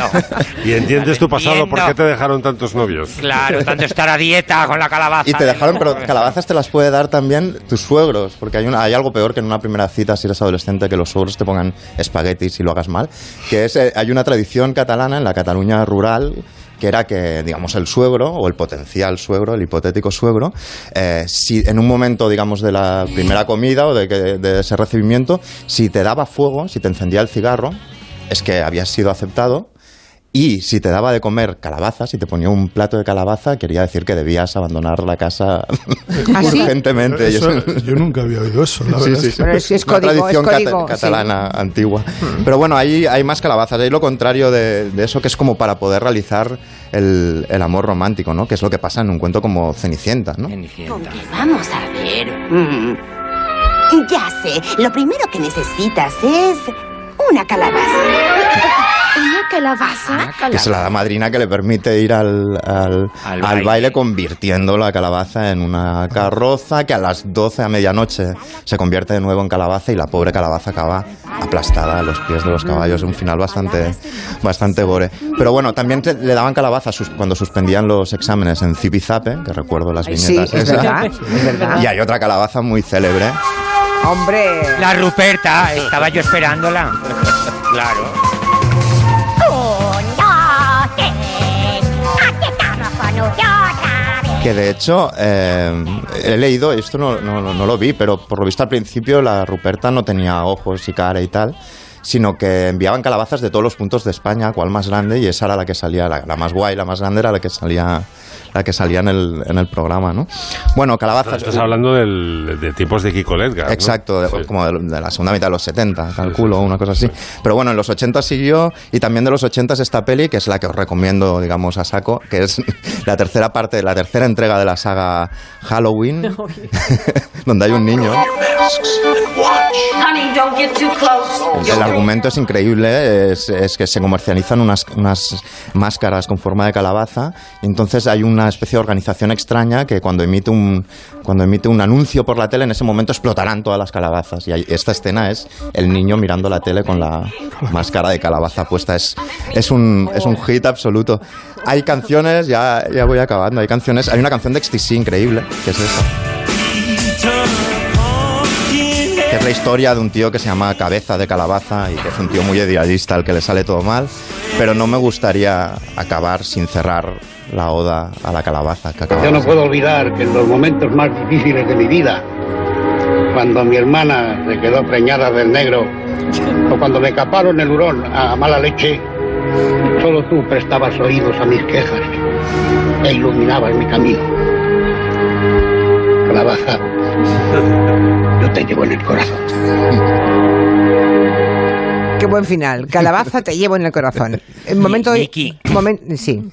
Y entiendes tu pasado, ¿por qué Entiendo. te dejaron tantos novios? Claro, tanto estar a dieta con la calabaza. Y te dejaron, pero [LAUGHS] calabazas te las puede dar también tus suegros, porque hay, una, hay algo peor que en una primera cita si eres adolescente que los suegros te pongan espaguetis y lo hagas mal, que es, eh, hay una tradición catalana en la Cataluña rural que era que, digamos, el suegro o el potencial suegro, el hipotético suegro, eh, si en un momento, digamos, de la primera comida o de, que- de ese recibimiento, si te daba fuego, si te encendía el cigarro, es que habías sido aceptado y si te daba de comer calabazas, si te ponía un plato de calabaza, quería decir que debías abandonar la casa [LAUGHS] ¿Ah, urgentemente. Eso- yo nunca había oído eso, la Sí, verdad. sí, es sí. Pero es- es Una código, es tradición cata- código, catalana antigua. Pero bueno, ahí hay más calabazas. Hay lo contrario de, de eso, que es como para poder realizar el, el amor romántico, ¿no? Que es lo que pasa en un cuento como Cenicienta, ¿no? Vamos a ver. Mm. Ya sé, lo primero que necesitas es una calabaza. ¿Una calabaza? Que es la madrina que le permite ir al, al, al baile. baile. convirtiendo la calabaza en una carroza que a las 12 a medianoche se convierte de nuevo en calabaza y la pobre calabaza acaba aplastada a los pies de los caballos. Un final bastante, bastante gore. Pero bueno, también te- le daban calabaza sus- cuando suspendían los exámenes en Zipizape, que recuerdo las Sí, viñetas es esas. verdad, es verdad. Y hay otra calabaza muy célebre. Hombre. La Ruperta, estaba yo esperándola. Claro. Que de hecho, eh, he leído, esto no, no- no lo vi, pero por lo visto al principio la Ruperta no tenía ojos y cara y tal, sino que enviaban calabazas de todos los puntos de España, cuál más grande, y esa era la que salía, la, la más guay, la más grande era la que salía la que salía en el, en el programa, ¿no? Bueno, calabazas... Estás hablando del- de tipos de Kiko Ledgar, ¿no? Exacto, de- como de, de la segunda mitad de los 70, calculo, una cosa así. Pero bueno, en los 80 siguió y también de los 80 es esta peli, que es la que os recomiendo, digamos, a saco, que es [LAUGHS] la tercera parte, la tercera entrega de la saga Halloween, [LAUGHS] [LAUGHS] donde hay un niño. Honey, don't get too close. El argumento es increíble, es, es que se comercializan unas, unas máscaras con forma de calabaza, y entonces hay una especie de organización extraña que cuando emite un cuando emite un anuncio por la tele, en ese momento explotarán todas las calabazas. Y hay- esta escena es el niño mirando la tele con la máscara de calabaza puesta. Es, es, un, es un hit absoluto. Hay canciones, ya, ya voy acabando, hay canciones, hay una canción de XTC increíble, que es. Que es la historia de un tío que se llama Cabeza de Calabaza y que es un tío muy idealista al que le sale todo mal, pero no me gustaría acabar sin cerrar la oda a la calabaza que Yo acabamos no de- puedo olvidar que en los momentos más difíciles de mi vida, cuando mi hermana se quedó preñada del negro, o cuando me caparon el hurón a mala leche, solo tú prestabas oídos a mis quejas e iluminabas mi camino. Calabaza, yo te llevo en el corazón. Qué buen final. Calabaza te llevo en el corazón. [LAUGHS] El momento. Miki. momen- sí.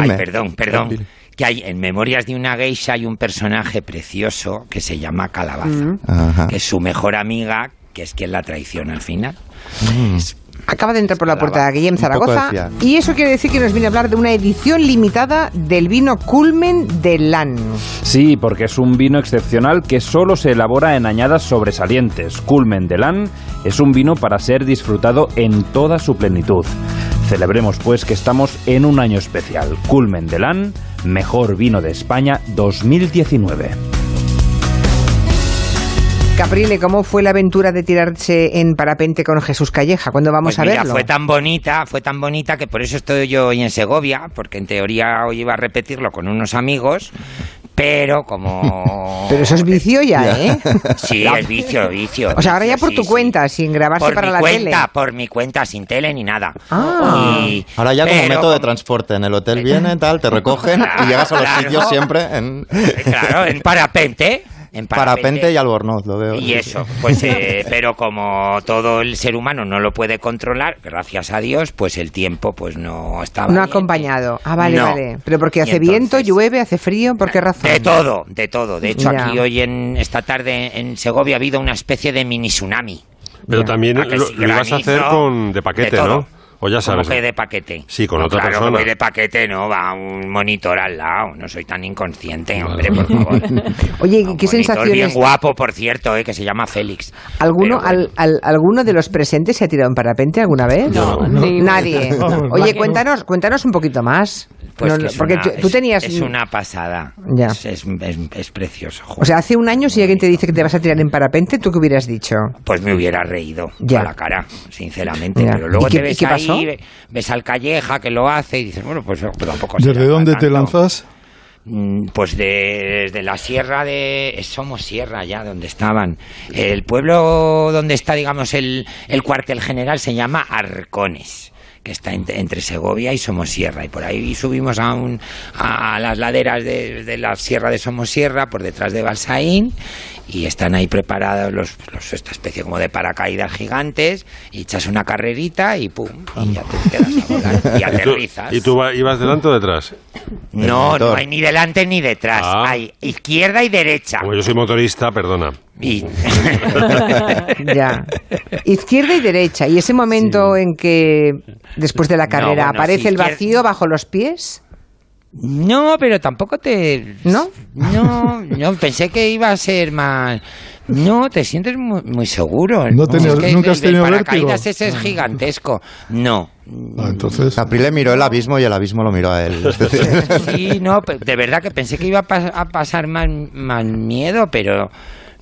Ay, perdón, perdón. Que hay en Memorias de una geisha hay un personaje precioso que se llama Calabaza, Mm. Que es su mejor amiga, que es quien la traiciona al final. Acaba de entrar por la puerta Guillem Un poco Zaragoza y eso quiere decir que nos viene a hablar de una edición limitada del vino Culmen de LAN. Sí, porque es un vino excepcional que solo se elabora en añadas sobresalientes. Culmen de Lan es un vino para ser disfrutado en toda su plenitud. Celebremos pues que estamos en un año especial. Culmen del AN, mejor vino de España 2019. Caprile, ¿cómo fue la aventura de tirarse en parapente con Jesús Calleja? ¿Cuándo vamos Pues a mira, verlo? fue tan bonita, fue tan bonita que por eso estoy yo hoy en Segovia, porque en teoría hoy iba a repetirlo con unos amigos, pero como... [LAUGHS] Pero eso es vicio ya, ¿eh? [LAUGHS] Sí, es vicio, vicio. O sea, ahora ya por sí, tu sí. cuenta, sin grabarse Por para mi la cuenta, tele. por mi cuenta, sin tele ni nada. Ah. Y- Ahora ya como pero método de transporte. En el hotel viene, tal, te recogen y llegas a los [LAUGHS] Claro. sitios siempre en Claro, en parapente. En parapente y albornoz, lo veo. Y eso, pues, [LAUGHS] eh, pero como todo el ser humano no lo puede controlar, gracias a Dios, pues el tiempo pues no estaba No bien. acompañado. Ah, vale, No. vale. Pero porque hace viento, llueve, hace frío, ¿por qué razón? De todo, de todo. De hecho, Ya. aquí hoy en esta tarde en Segovia ha habido una especie de mini tsunami. Pero también ¿A que lo, sí? lo ibas a hacer con de paquete, de. ¿no? O ya sabes. ¿Cómo que de paquete? Sí, con No, otra claro persona. voy de paquete, no, va un monitor al lado. No soy tan inconsciente, hombre, por favor. [LAUGHS] Oye, ¿qué sensaciones? bien guapo, por cierto, eh, que se llama Félix. ¿Alguno, al, al- ¿Alguno de los presentes se ha tirado en parapente alguna vez? No, No, Nadie. [LAUGHS] Oye, no. cuéntanos, cuéntanos un poquito más. Pues No, porque una- tú, tenías... Es una pasada. Ya. Es, es- es- es precioso. O sea, hace un año si alguien te dice que te vas a tirar en parapente, ¿tú qué hubieras dicho? Pues me hubiera reído Ya. a la cara, sinceramente. Ya. Pero luego ¿Y qué- te ves qué pasó? ahí, ve- ves al Calleja que lo hace y dices, bueno, pues tampoco ¿Desde dónde te lanzas? Mm, Pues de- desde la sierra de... Somos Sierra ya, donde estaban. El pueblo donde está, digamos, el, el cuartel general se llama Arcones que está ent- entre Segovia y Somosierra y por ahí subimos a, un, a las laderas de, de la sierra de Somosierra por detrás de Balsaín y están ahí preparados los, los- esta especie como de paracaídas gigantes y echas una carrerita y pum y ya te quedas a volar [LAUGHS] y ¿Y tú, aterrizas y tú va- ibas delante o detrás? no, no hay ni delante ni detrás. Ah. Hay izquierda y derecha. Como yo soy motorista, perdona. Y... [LAUGHS] ya. Izquierda y derecha. ¿Y ese momento en que después de la carrera bueno, aparece el vacío bajo los pies? No, pero tampoco te... ¿No? No, no, pensé que iba a ser más... No, te sientes muy, muy seguro. No tenías- Es que nunca el has tenido paracaídas vértigo. ese es gigantesco. No. Ah, entonces. Caprile miró el abismo y el abismo lo miró a él. [LAUGHS] Sí, no, de verdad que pensé que iba a, pas- a pasar más, más miedo, pero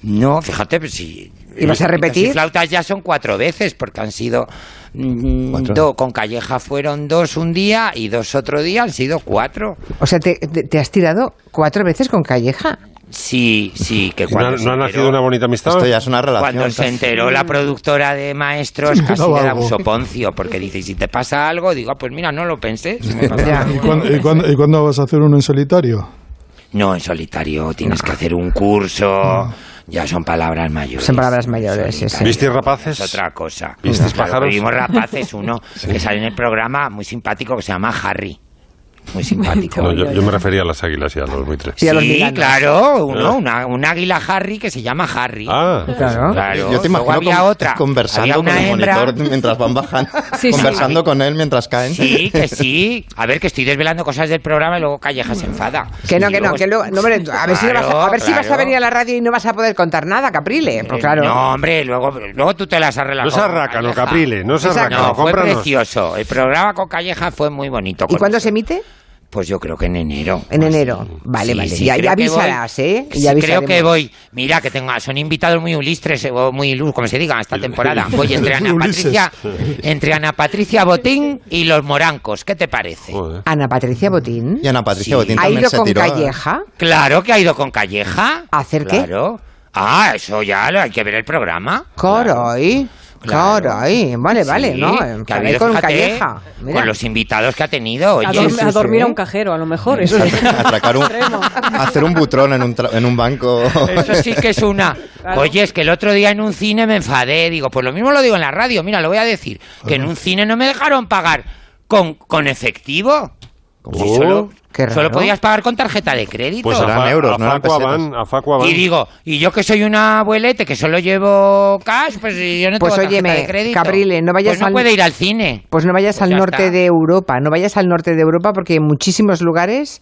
no, fíjate, pues si... ¿Y vas a repetir? Y flautas ya son cuatro veces, porque han sido... mm, do- con Calleja fueron dos un día y dos otro día, han sido cuatro. O sea, te, te- te has tirado cuatro veces con Calleja. Sí, sí, que ¿No, cuando no ha nacido una bonita amistad? esto ya es una relación. Cuando se enteró la productora de Maestros, [LAUGHS] casi No, le da un soponcio, porque dice, "Y si te pasa algo, digo, "Ah, pues mira, no lo pensé. si me [LAUGHS] pasa Ya. algo". ¿Y cuándo, y cuándo- y cuándo vas a hacer uno en solitario? No, en solitario tienes que hacer un curso. Ya son palabras mayores. Son palabras mayores, sí, sí. ¿Visteis rapaces? Es otra cosa. ¿Visteis pájaros? Vimos rapaces, uno [LAUGHS] que sale en el programa muy simpático que se llama Harry. Muy simpático. No, yo, yo me refería a las águilas y a los buitres. Sí, Sí, claro, uno, Ah. una, un águila Harry que se llama Harry. Ah, Claro. Claro. Yo te imagino había con- otra. conversando Había con una el hembra. monitor mientras van bajando, [LAUGHS] Sí, sí. conversando con él mientras caen. Sí, que sí. A ver, que estoy desvelando cosas del programa y luego Calleja se enfada. Que no, Y que no, que luego, no, hombre, a ver, si, vas a, a ver si vas a Claro, venir a la radio y no vas a poder contar nada, Caprile. Pues claro. No, hombre, luego, luego tú te las arreglas. no se arraca, no. Caprile, no se Exacto. arraca, No, fue precioso. El programa con Calleja fue muy bonito. ¿Y cuándo se emite? Pues yo creo que en enero. En así. enero. Vale, Sí, vale. sí, ya, que voy. avisarás, ¿eh? Sí, creo que voy. Mira, que tengo, son invitados muy ilustres, eh, o muy ilus, como se diga, esta temporada. [LAUGHS] Voy entre Ana. Patricia, entre Ana Patricia Botín y los morancos. ¿Qué te parece? Joder. Ana Patricia Botín. Y Ana Patricia Sí. Botín ¿Ha ido se con tiró. Calleja? Claro que ha ido con Calleja. ¿A hacer qué? Claro. Ah, eso ya lo hay que ver el programa. Claro. Caray. Vale, vale, Sí, ¿no? que ha habido, con fíjate, Calleja. Mira. Con los invitados que ha tenido. Oye, A, dorm- dormir a un cajero, a lo mejor. Eso es. Atracar un, hacer un butrón en un, tra- en un banco. Eso sí que es una. Claro. Oye, es que el otro día en un cine me enfadé. Digo, pues lo mismo lo digo en la radio. Mira, lo voy a decir. Que en un cine no me dejaron pagar con, con efectivo. Si Oh. solo, Qué raro. solo podías pagar con tarjeta de crédito. Pues Eran euros, a no a Facua van. y digo, y yo que soy una abuelete que solo llevo cash, pues yo no Pues tengo tarjeta de crédito. Caprile, no vayas pues no al- puede ir al cine. Pues no vayas Pues al norte está. de Europa, no vayas al norte de Europa porque en muchísimos lugares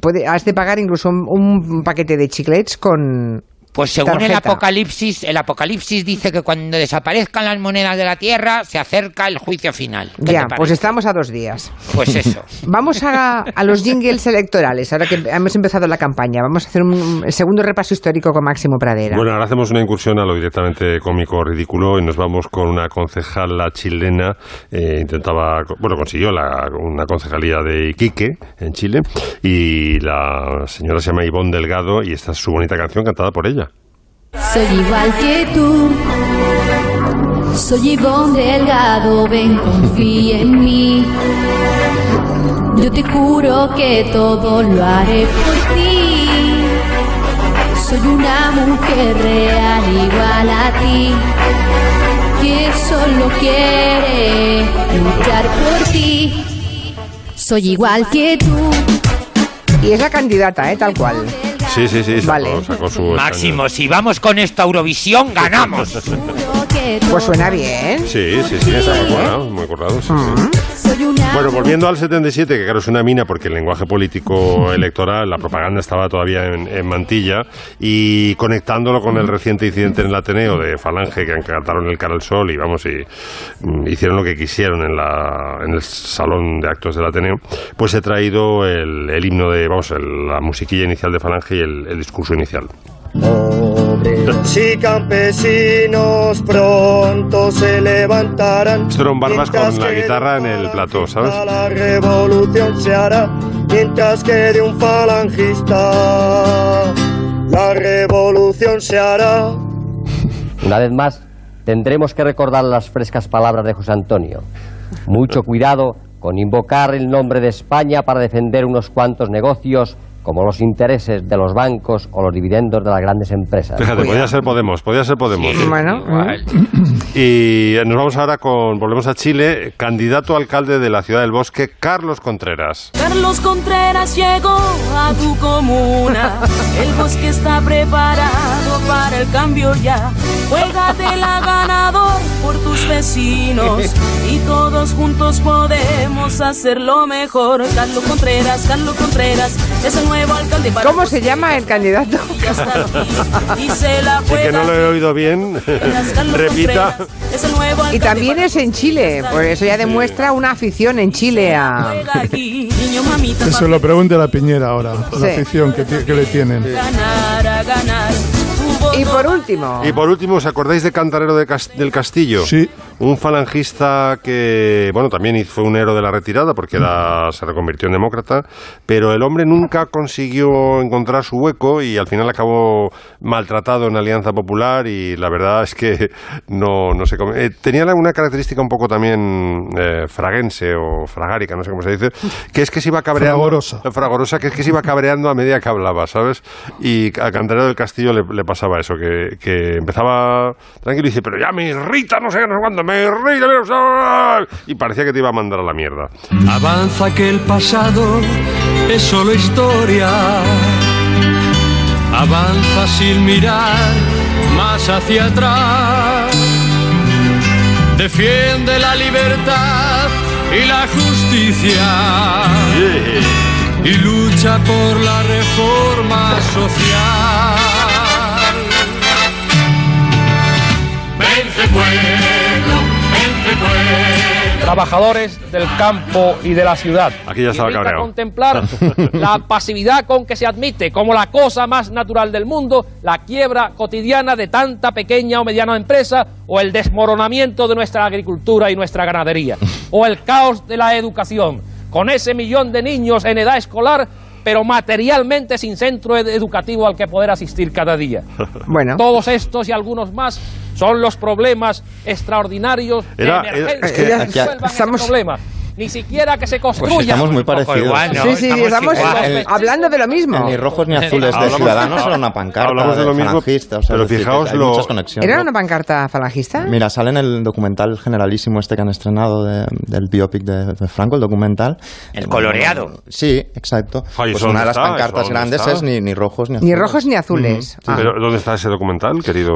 puede, has de pagar incluso un, un paquete de chiclets con, Pues según el. Apocalipsis, el Apocalipsis dice que cuando desaparezcan las monedas de la Tierra se acerca el juicio final. ¿Qué Ya, pues estamos a dos días. Pues eso. [LAUGHS] Vamos a, a los jingles electorales, ahora que hemos empezado la campaña. Vamos a hacer un el segundo repaso histórico con Máximo Pradera. Bueno, ahora hacemos una incursión a lo directamente cómico, ridículo, y nos vamos con una concejala chilena. eh, intentaba, bueno, consiguió la- una concejalía de Iquique, en Chile, y la señora se llama Ivonne Delgado, y esta es su bonita canción cantada por ella. Soy igual que tú. Soy Ivonne Delgado, ven, confía en mí. Yo te juro que todo lo haré por ti. Soy una mujer real igual a ti. Que solo quiere luchar por ti. Soy igual que tú. Y es la candidata, ¿eh? Tal cual. Sí, sí, sí, sacó, Vale. sacó su... Máximo, si vamos con esto a Eurovisión, ganamos. Pues suena bien. Sí, sí, sí, está muy currado, muy currado, sí, sí. Soy una Bueno, volviendo al 77, que claro es una mina porque el lenguaje político [LAUGHS] electoral, la propaganda estaba todavía en, en mantilla y conectándolo con el reciente incidente en el Ateneo de Falange que cantaron el cara al sol y vamos y mm, hicieron lo que quisieron en, la, en el salón de actos del Ateneo, pues he traído el, el himno de, vamos, el- la musiquilla inicial de Falange y el, el discurso inicial. Obreros y campesinos pronto se levantarán. Un barbas con la guitarra en el plató, ¿sabes? La revolución se hará mientras que de un falangista la revolución se hará. Una vez más, tendremos que recordar las frescas palabras de José Antonio. Mucho cuidado con invocar el nombre de España para defender unos cuantos negocios como los intereses de los bancos o los dividendos de las grandes empresas. Fíjate, podía ser Podemos, podía ser Podemos. Bueno, Y nos vamos ahora con, volvemos a Chile, candidato a alcalde de la ciudad del Bosque, Carlos Contreras. Carlos Contreras llegó a tu comuna. El bosque está preparado para el cambio ya. Juégatela ganador por tus vecinos. Y todos juntos podemos hacerlo mejor. Carlos Contreras, Carlos Contreras es el nuevo ¿Cómo se llama el candidato? [LAUGHS] El que no lo he oído bien, repita. Y también es en Chile, por eso ya demuestra una afición en Chile a... se lo pregunte a la Piñera ahora, la Sí. afición que, que le tienen. ganar a ganar. Y por último, Y por último, ¿os acordáis de Cantarero de Cas- del Castillo? Sí. Un falangista que, bueno, también fue un héroe de la retirada porque era, se reconvirtió en demócrata, pero el hombre nunca consiguió encontrar su hueco y al final acabó maltratado en Alianza Popular y la verdad es que [LAUGHS] no, no sé cómo. eh, tenía una característica un poco también eh, fraguense o fragárica, no sé cómo se dice, que es que se iba cabreando. Fragorosa. Fragorosa, que es que se iba cabreando a medida que hablaba, ¿sabes? Y a Cantarero del Castillo le, le pasaba eso, que, que empezaba tranquilo y dice, pero ya me irrita, no sé, qué, no sé cuándo, me irrita, no sé", y parecía que te iba a mandar a la mierda. Avanza que el pasado es solo historia. Avanza sin mirar más hacia atrás. Defiende la libertad y la justicia. Y lucha por la reforma social. Pueblo, pueblo. trabajadores del campo y de la ciudad. Aquí ya estaba cabreado. contemplar [LAUGHS] la pasividad con que se admite como la cosa más natural del mundo la quiebra cotidiana de tanta pequeña o mediana empresa o el desmoronamiento de nuestra agricultura y nuestra ganadería [LAUGHS] o el caos de la educación con ese millón de niños en edad escolar pero materialmente sin centro ed- educativo al que poder asistir cada día. [LAUGHS] Bueno. Todos estos y algunos más son los problemas extraordinarios de Era- era- emergencia es que que aquí- problema. Ni siquiera que se construya. Pues estamos muy parecidos. sí, sí, estamos, hablando de lo mismo. Ni rojos ni azules de Ciudadanos era una [LAUGHS] pancarta hablamos de lo mismo, falangista, o sea, pero fijaos hay lo- muchas conexiones. ¿Era una pancarta falangista? Mira, sale en el documental generalísimo este que han estrenado de- del biopic de, de Franco, el documental. El coloreado. Sí, exacto. Ay, Pues ¿eso una de las está? pancartas ¿Eso dónde grandes está? es ni, ni rojos ni Ni azules. rojos ni azules. Ah. Pero, ¿Dónde está ese documental, querido?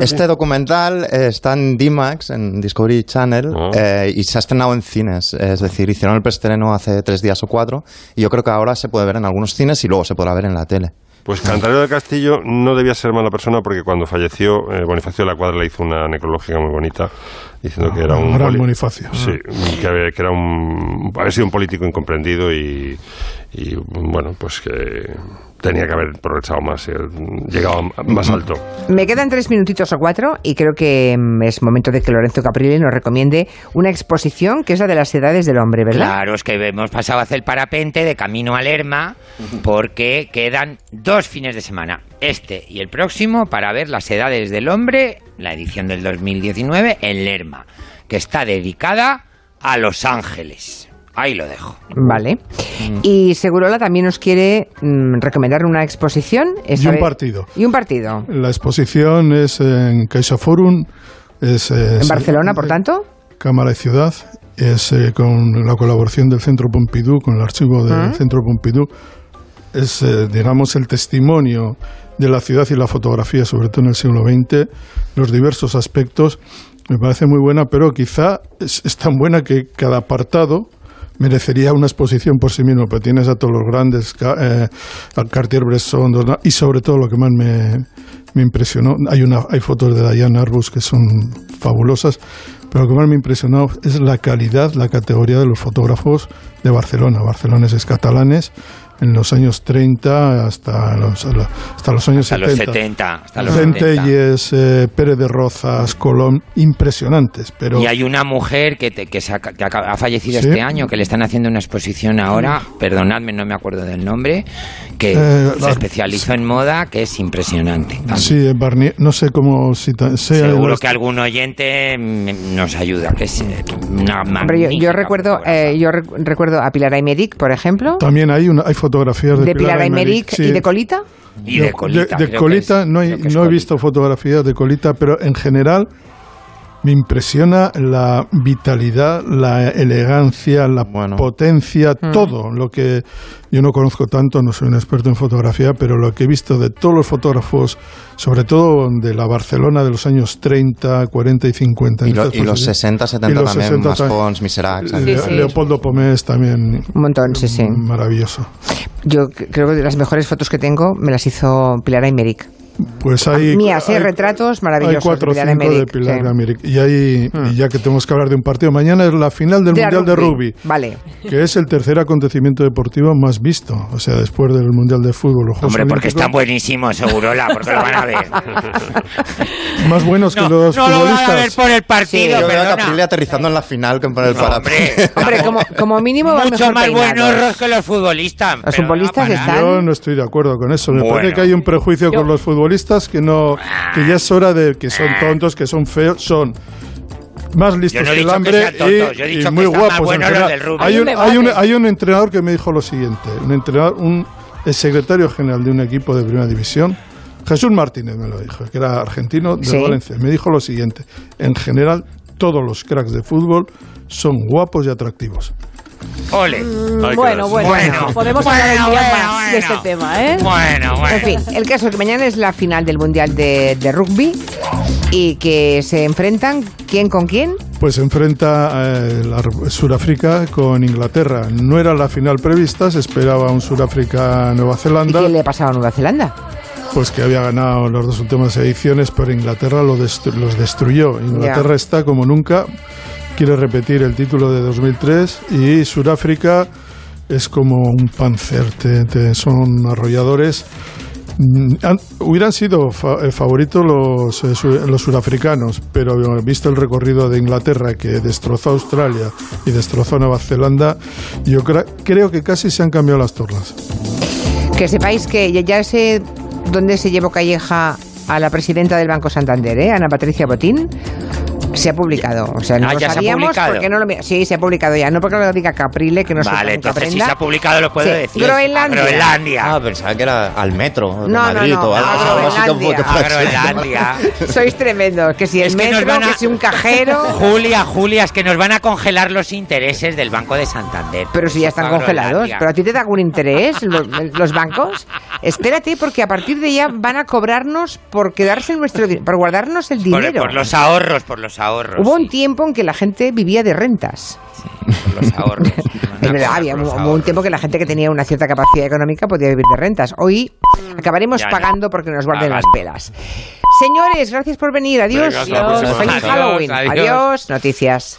Este documental eh, está en D-Max, en Discovery Channel, Oh. eh, y se ha estrenado en cines. Es decir, hicieron el preestreno hace tres días o cuatro, y yo creo que ahora se puede ver en algunos cines y luego se podrá ver en la tele. Pues Cantarero del Castillo no debía ser mala persona porque cuando falleció eh, Bonifacio de la Cuadra le hizo una necrológica muy bonita diciendo que era un Gran Bonifacio. Sí, que, había- que era un había sido un político incomprendido y, y, bueno, pues que tenía que haber progresado más, eh, llegado más alto. Me quedan tres minutitos o cuatro y creo que mm, es momento de que Lorenzo Caprile nos recomiende una exposición que es la de las edades del hombre, ¿verdad? Claro, es que hemos pasado a hacer el parapente de camino a Lerma porque quedan dos fines de semana, este y el próximo, para ver las edades del hombre, la edición del 2019 en Lerma, que está dedicada a Los Ángeles. Ahí lo dejo. Vale. Mm. Y Segurola también nos quiere mm, recomendar una exposición. Y un vez- partido. Y un partido. La exposición es en CaixaForum. Es, eh, ¿En Barcelona, por tanto? Cámara y Ciudad. Es eh, con la colaboración del Centro Pompidou, con el archivo del Ah. Centro Pompidou. Es, eh, digamos, el testimonio de la ciudad y la fotografía, sobre todo en el siglo XX, los diversos aspectos. Me parece muy buena, pero quizá es, es tan buena que cada apartado merecería una exposición por sí mismo, pero tienes a todos los grandes, eh, al Cartier-Bresson, y sobre todo lo que más me, me impresionó, hay, una, hay fotos de Diane Arbus que son fabulosas, pero lo que más me impresionó es la calidad, la categoría de los fotógrafos de Barcelona, barceloneses catalanes, en los años 30 hasta los, hasta los años Hasta los 70. 70. Hasta los 70. Centelles, eh, Pérez de Rozas, Colón, impresionantes, pero... Y hay una mujer que, te- que, ha, que ha fallecido Sí. este año, que le están haciendo una exposición ahora, perdonadme, no me acuerdo del nombre, que Eh, se especializó en moda, que es impresionante. Sí, Barnier, no sé cómo... Si ta- sé Seguro que algún oyente mm, nos ayuda, que es eh, una Hombre, yo, recuerdo, eh, yo rec- recuerdo a Pilar Aymeric, por ejemplo, También hay, una, hay fotografías de, de Pilar Aymeric sí. y de Colita. Y de Colita, De, Colita es- no, hay- no he visto fotografías de Colita, pero en general me impresiona la vitalidad, la elegancia, la potencia, Mm. todo lo que yo no conozco tanto, no soy un experto en fotografía, pero lo que he visto de todos los fotógrafos, sobre todo de la Barcelona de los años 30, 40 y 50. Y, lo- y los posiciones. 60, 70 Y los también, 60 más. Pons, Miserac. Le- Leopoldo Pomés también. Un montón, sí, sí. Maravilloso. Yo creo que de las mejores fotos que tengo me las hizo Pilar Aymeric. Pues hay, Mías, ¿eh? hay- Retratos maravillosos Hay cuatro de Pilar de. Pilar sí. Y, hay, y ya que tenemos que hablar de un partido, mañana es la final del De Mundial de Rugby, Vale. que es el tercer acontecimiento deportivo más visto. O sea, después del Mundial de Fútbol. los Hombre, porque están buenísimos, Segurola, porque lo [LAUGHS] van a ver. Más buenos que No, los no lo van a futbolistas. ver por el partido, Yo veo a perdona. Caprile aterrizando en la final que por el parapente. Hombre, [LAUGHS] como, como mínimo van Mucho mejor más buenos que los futbolistas. Los pero futbolistas no va están- Yo no estoy de acuerdo con eso. Me Bueno. parece que hay un prejuicio con los futbolistas que no que ya es hora de que son tontos, que son feos, son más listos no que el que hambre he y, dicho y que muy guapos. rugby. Hay un, Hay un hay, un, debate. hay un entrenador que me dijo lo siguiente, un entrenador, un el secretario general de un equipo de primera división, Jesús Martínez me lo dijo, que era argentino de Sí. Valencia. Me dijo lo siguiente: en general todos los cracks de fútbol son guapos y atractivos. Ole. Mm, bueno, bueno, podemos hablar un día más de este tema, ¿eh? Bueno, bueno. En fin, el caso es que mañana es la final del Mundial de, de Rugby y que se enfrentan, ¿quién con quién? Pues se enfrenta eh, la Sudáfrica con Inglaterra. No era la final prevista, se esperaba un Sudáfrica-Nueva ¿Y Zelanda, quién le ha pasado a Nueva Zelanda? pues que había ganado las dos últimas ediciones, pero Inglaterra lo destru- los destruyó. Inglaterra Ya. está como nunca, quiere repetir el título de 2003 y Sudáfrica es como un panzer, te- te- son arrolladores. Mm, han- hubieran sido fa- eh, favoritos los, eh, su- los pero visto el recorrido de Inglaterra que destrozó Australia y destrozó Nueva Zelanda, yo cra- creo que casi se han cambiado las tornas. Que sepáis que ya, ya sé dónde se llevó Calleja a la presidenta del Banco Santander, ¿eh? Ana Patricia Botín. Se ha publicado, o sea, no Ah, lo ya se ha sabíamos publicado. porque no lo sí se ha publicado ya, no porque lo diga Caprile que no se Vale, nunca entonces si se ha publicado lo puedo Sí, decir. Groenlandia. A Groenlandia. Ah, pensaba que era al metro de No, no, Madrid no, o algo a Groenlandia. A. [LAUGHS] Sois tremendos, que si el Es que nos metro, van a- que si un cajero, [LAUGHS] Julia, Julia, es que nos van a congelar los intereses del Banco de Santander. pero si ya están congelados, pero a ti te da algún interés los, los bancos? Espérate, porque a partir de ya van a cobrarnos por quedarse en nuestro por guardarnos el Por, dinero. por los ahorros, por los Por ahorros. Hubo un tiempo en que la gente vivía de rentas. Los ahorros. [LAUGHS] Es verdad, había un ahorros. tiempo que la gente que tenía una cierta capacidad económica podía vivir de rentas. Hoy acabaremos Ya pagando porque nos guarden las pelas. Señores, gracias por venir. Adiós. Próxima. Feliz Adiós, Halloween. adiós. adiós. Noticias.